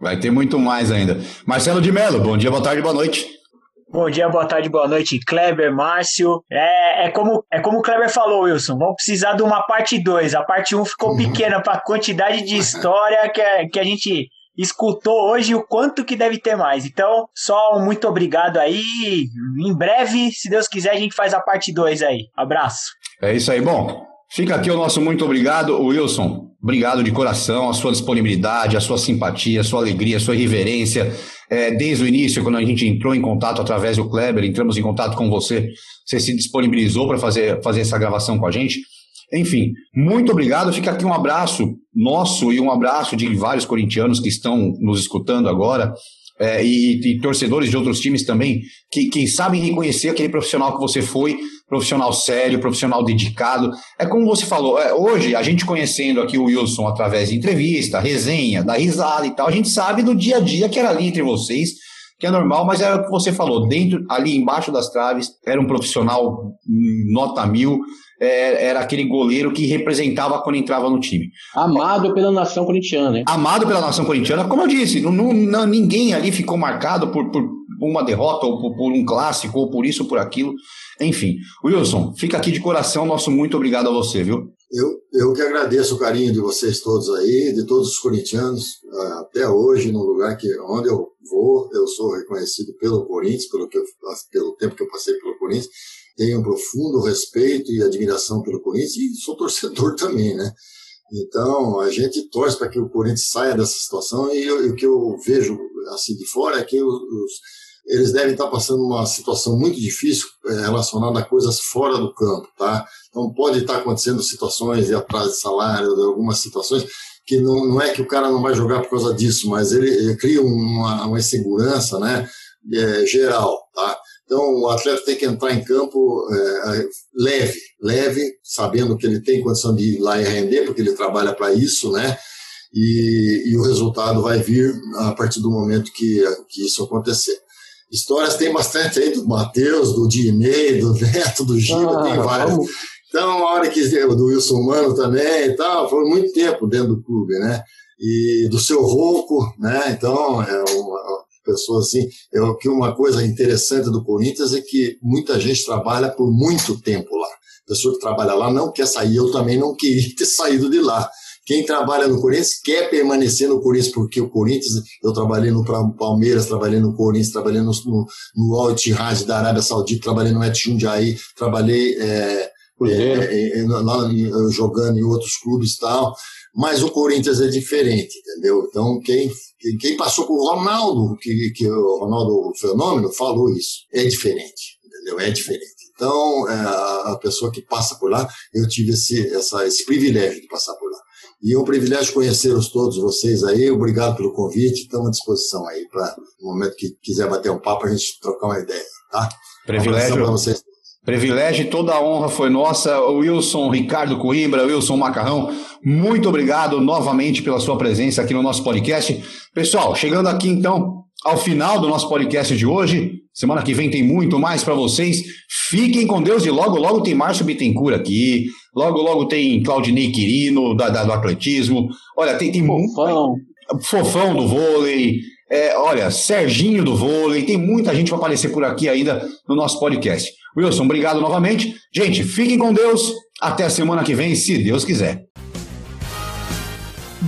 Vai ter muito mais ainda. Marcelo de Mello, bom dia, boa tarde, boa noite. Bom dia, boa tarde, boa noite, Kleber, Márcio. É, é, como, é como o Kleber falou, Wilson. Vamos precisar de uma parte 2. A parte 1 um ficou pequena para a quantidade de história que, a, que a gente escutou hoje o quanto que deve ter mais. Então, só um muito obrigado aí. Em breve, se Deus quiser, a gente faz a parte 2 aí. Abraço. É isso aí. Bom, fica aqui o nosso muito obrigado, Wilson. Obrigado de coração, a sua disponibilidade, a sua simpatia, a sua alegria, a sua reverência é, desde o início, quando a gente entrou em contato através do Kleber, entramos em contato com você, você se disponibilizou para fazer, fazer essa gravação com a gente. Enfim, muito obrigado. Fica aqui um abraço nosso e um abraço de vários corintianos que estão nos escutando agora é, e, e, torcedores de outros times também, que, que sabem reconhecer aquele profissional que você foi, profissional sério, profissional dedicado. É como você falou, é, hoje, a gente conhecendo aqui o Wilson através de entrevista, resenha, da risada e tal, a gente sabe do dia a dia que era ali entre vocês, que é normal, mas era o que você falou, dentro, ali embaixo das traves, era um profissional hum, nota mil, era aquele goleiro que representava quando entrava no time. Amado pela nação corintiana, hein? Amado pela nação corintiana, como eu disse, não, não, ninguém ali ficou marcado por, por uma derrota, ou por, por, um clássico, ou por isso, ou por aquilo. Enfim, Wilson, fica aqui de coração, nosso muito obrigado a você, viu? Eu, eu que agradeço o carinho de vocês todos aí, de todos os corintianos, ah, até hoje, no lugar que onde eu vou, eu sou reconhecido pelo Corinthians, pelo, que eu, pelo tempo que eu passei pelo Corinthians, tenho um profundo respeito e admiração pelo Corinthians e sou torcedor também, né? Então, a gente torce para que o Corinthians saia dessa situação e, eu, e, o que eu vejo assim de fora é que os, os, eles devem estar passando uma situação muito difícil é, relacionada a coisas fora do campo, tá? Então, pode estar acontecendo situações de atraso de salário, algumas situações que não, não é que o cara não vai jogar por causa disso, mas ele, ele cria uma, uma insegurança, né, é, geral, tá? Então, o atleta tem que entrar em campo é, leve, leve, sabendo que ele tem condição de ir lá e render, porque ele trabalha para isso, né? E, e, o resultado vai vir a partir do momento que, que isso acontecer. Histórias tem bastante aí do Matheus, do Dinei, do Neto, do Giba, ah, tem várias. Vamos. Então, a hora que do Wilson Mano também e tal, foi muito tempo dentro do clube, né? E do seu Rouco, né? Então, é uma, pessoa assim. Eu, que uma coisa interessante do Corinthians é que muita gente trabalha por muito tempo lá. A pessoa que trabalha lá não quer sair, eu também não queria ter saído de lá. Quem trabalha no Corinthians quer permanecer no Corinthians, porque o Corinthians, eu trabalhei no Palmeiras, trabalhei no Corinthians, trabalhei no, no, no Al Ittihad da Arábia Saudita, trabalhei no Etihad trabalhei é, é, é, lá jogando em outros clubes e tal mas o Corinthians é diferente, entendeu? Então, quem, quem passou por Ronaldo, que, que o Ronaldo Fenômeno falou isso, é diferente, entendeu? É diferente. Então, é, a pessoa que passa por lá, eu tive esse, essa, esse privilégio de passar por lá. E é um privilégio conhecê-los todos vocês aí. Obrigado pelo convite. Estamos à disposição aí para no momento que quiser bater um papo, a gente trocar uma ideia, tá? Privilégio. Um para vocês. Privilégio e toda a honra foi nossa. Wilson Ricardo Coimbra, Wilson Macarrão, muito obrigado novamente pela sua presença aqui no nosso podcast. Pessoal, chegando aqui então ao final do nosso podcast de hoje. Semana que vem tem muito mais para vocês. Fiquem com Deus e logo, logo tem Márcio Bittencourt aqui. Logo, logo tem Claudinei Quirino, da, da do atletismo. Olha, tem, tem Fofão. Fofão do vôlei. É, olha, Serginho do vôlei. Tem muita gente para aparecer por aqui ainda no nosso podcast. Wilson, obrigado novamente. Gente, fiquem com Deus. Até a semana que vem, se Deus quiser.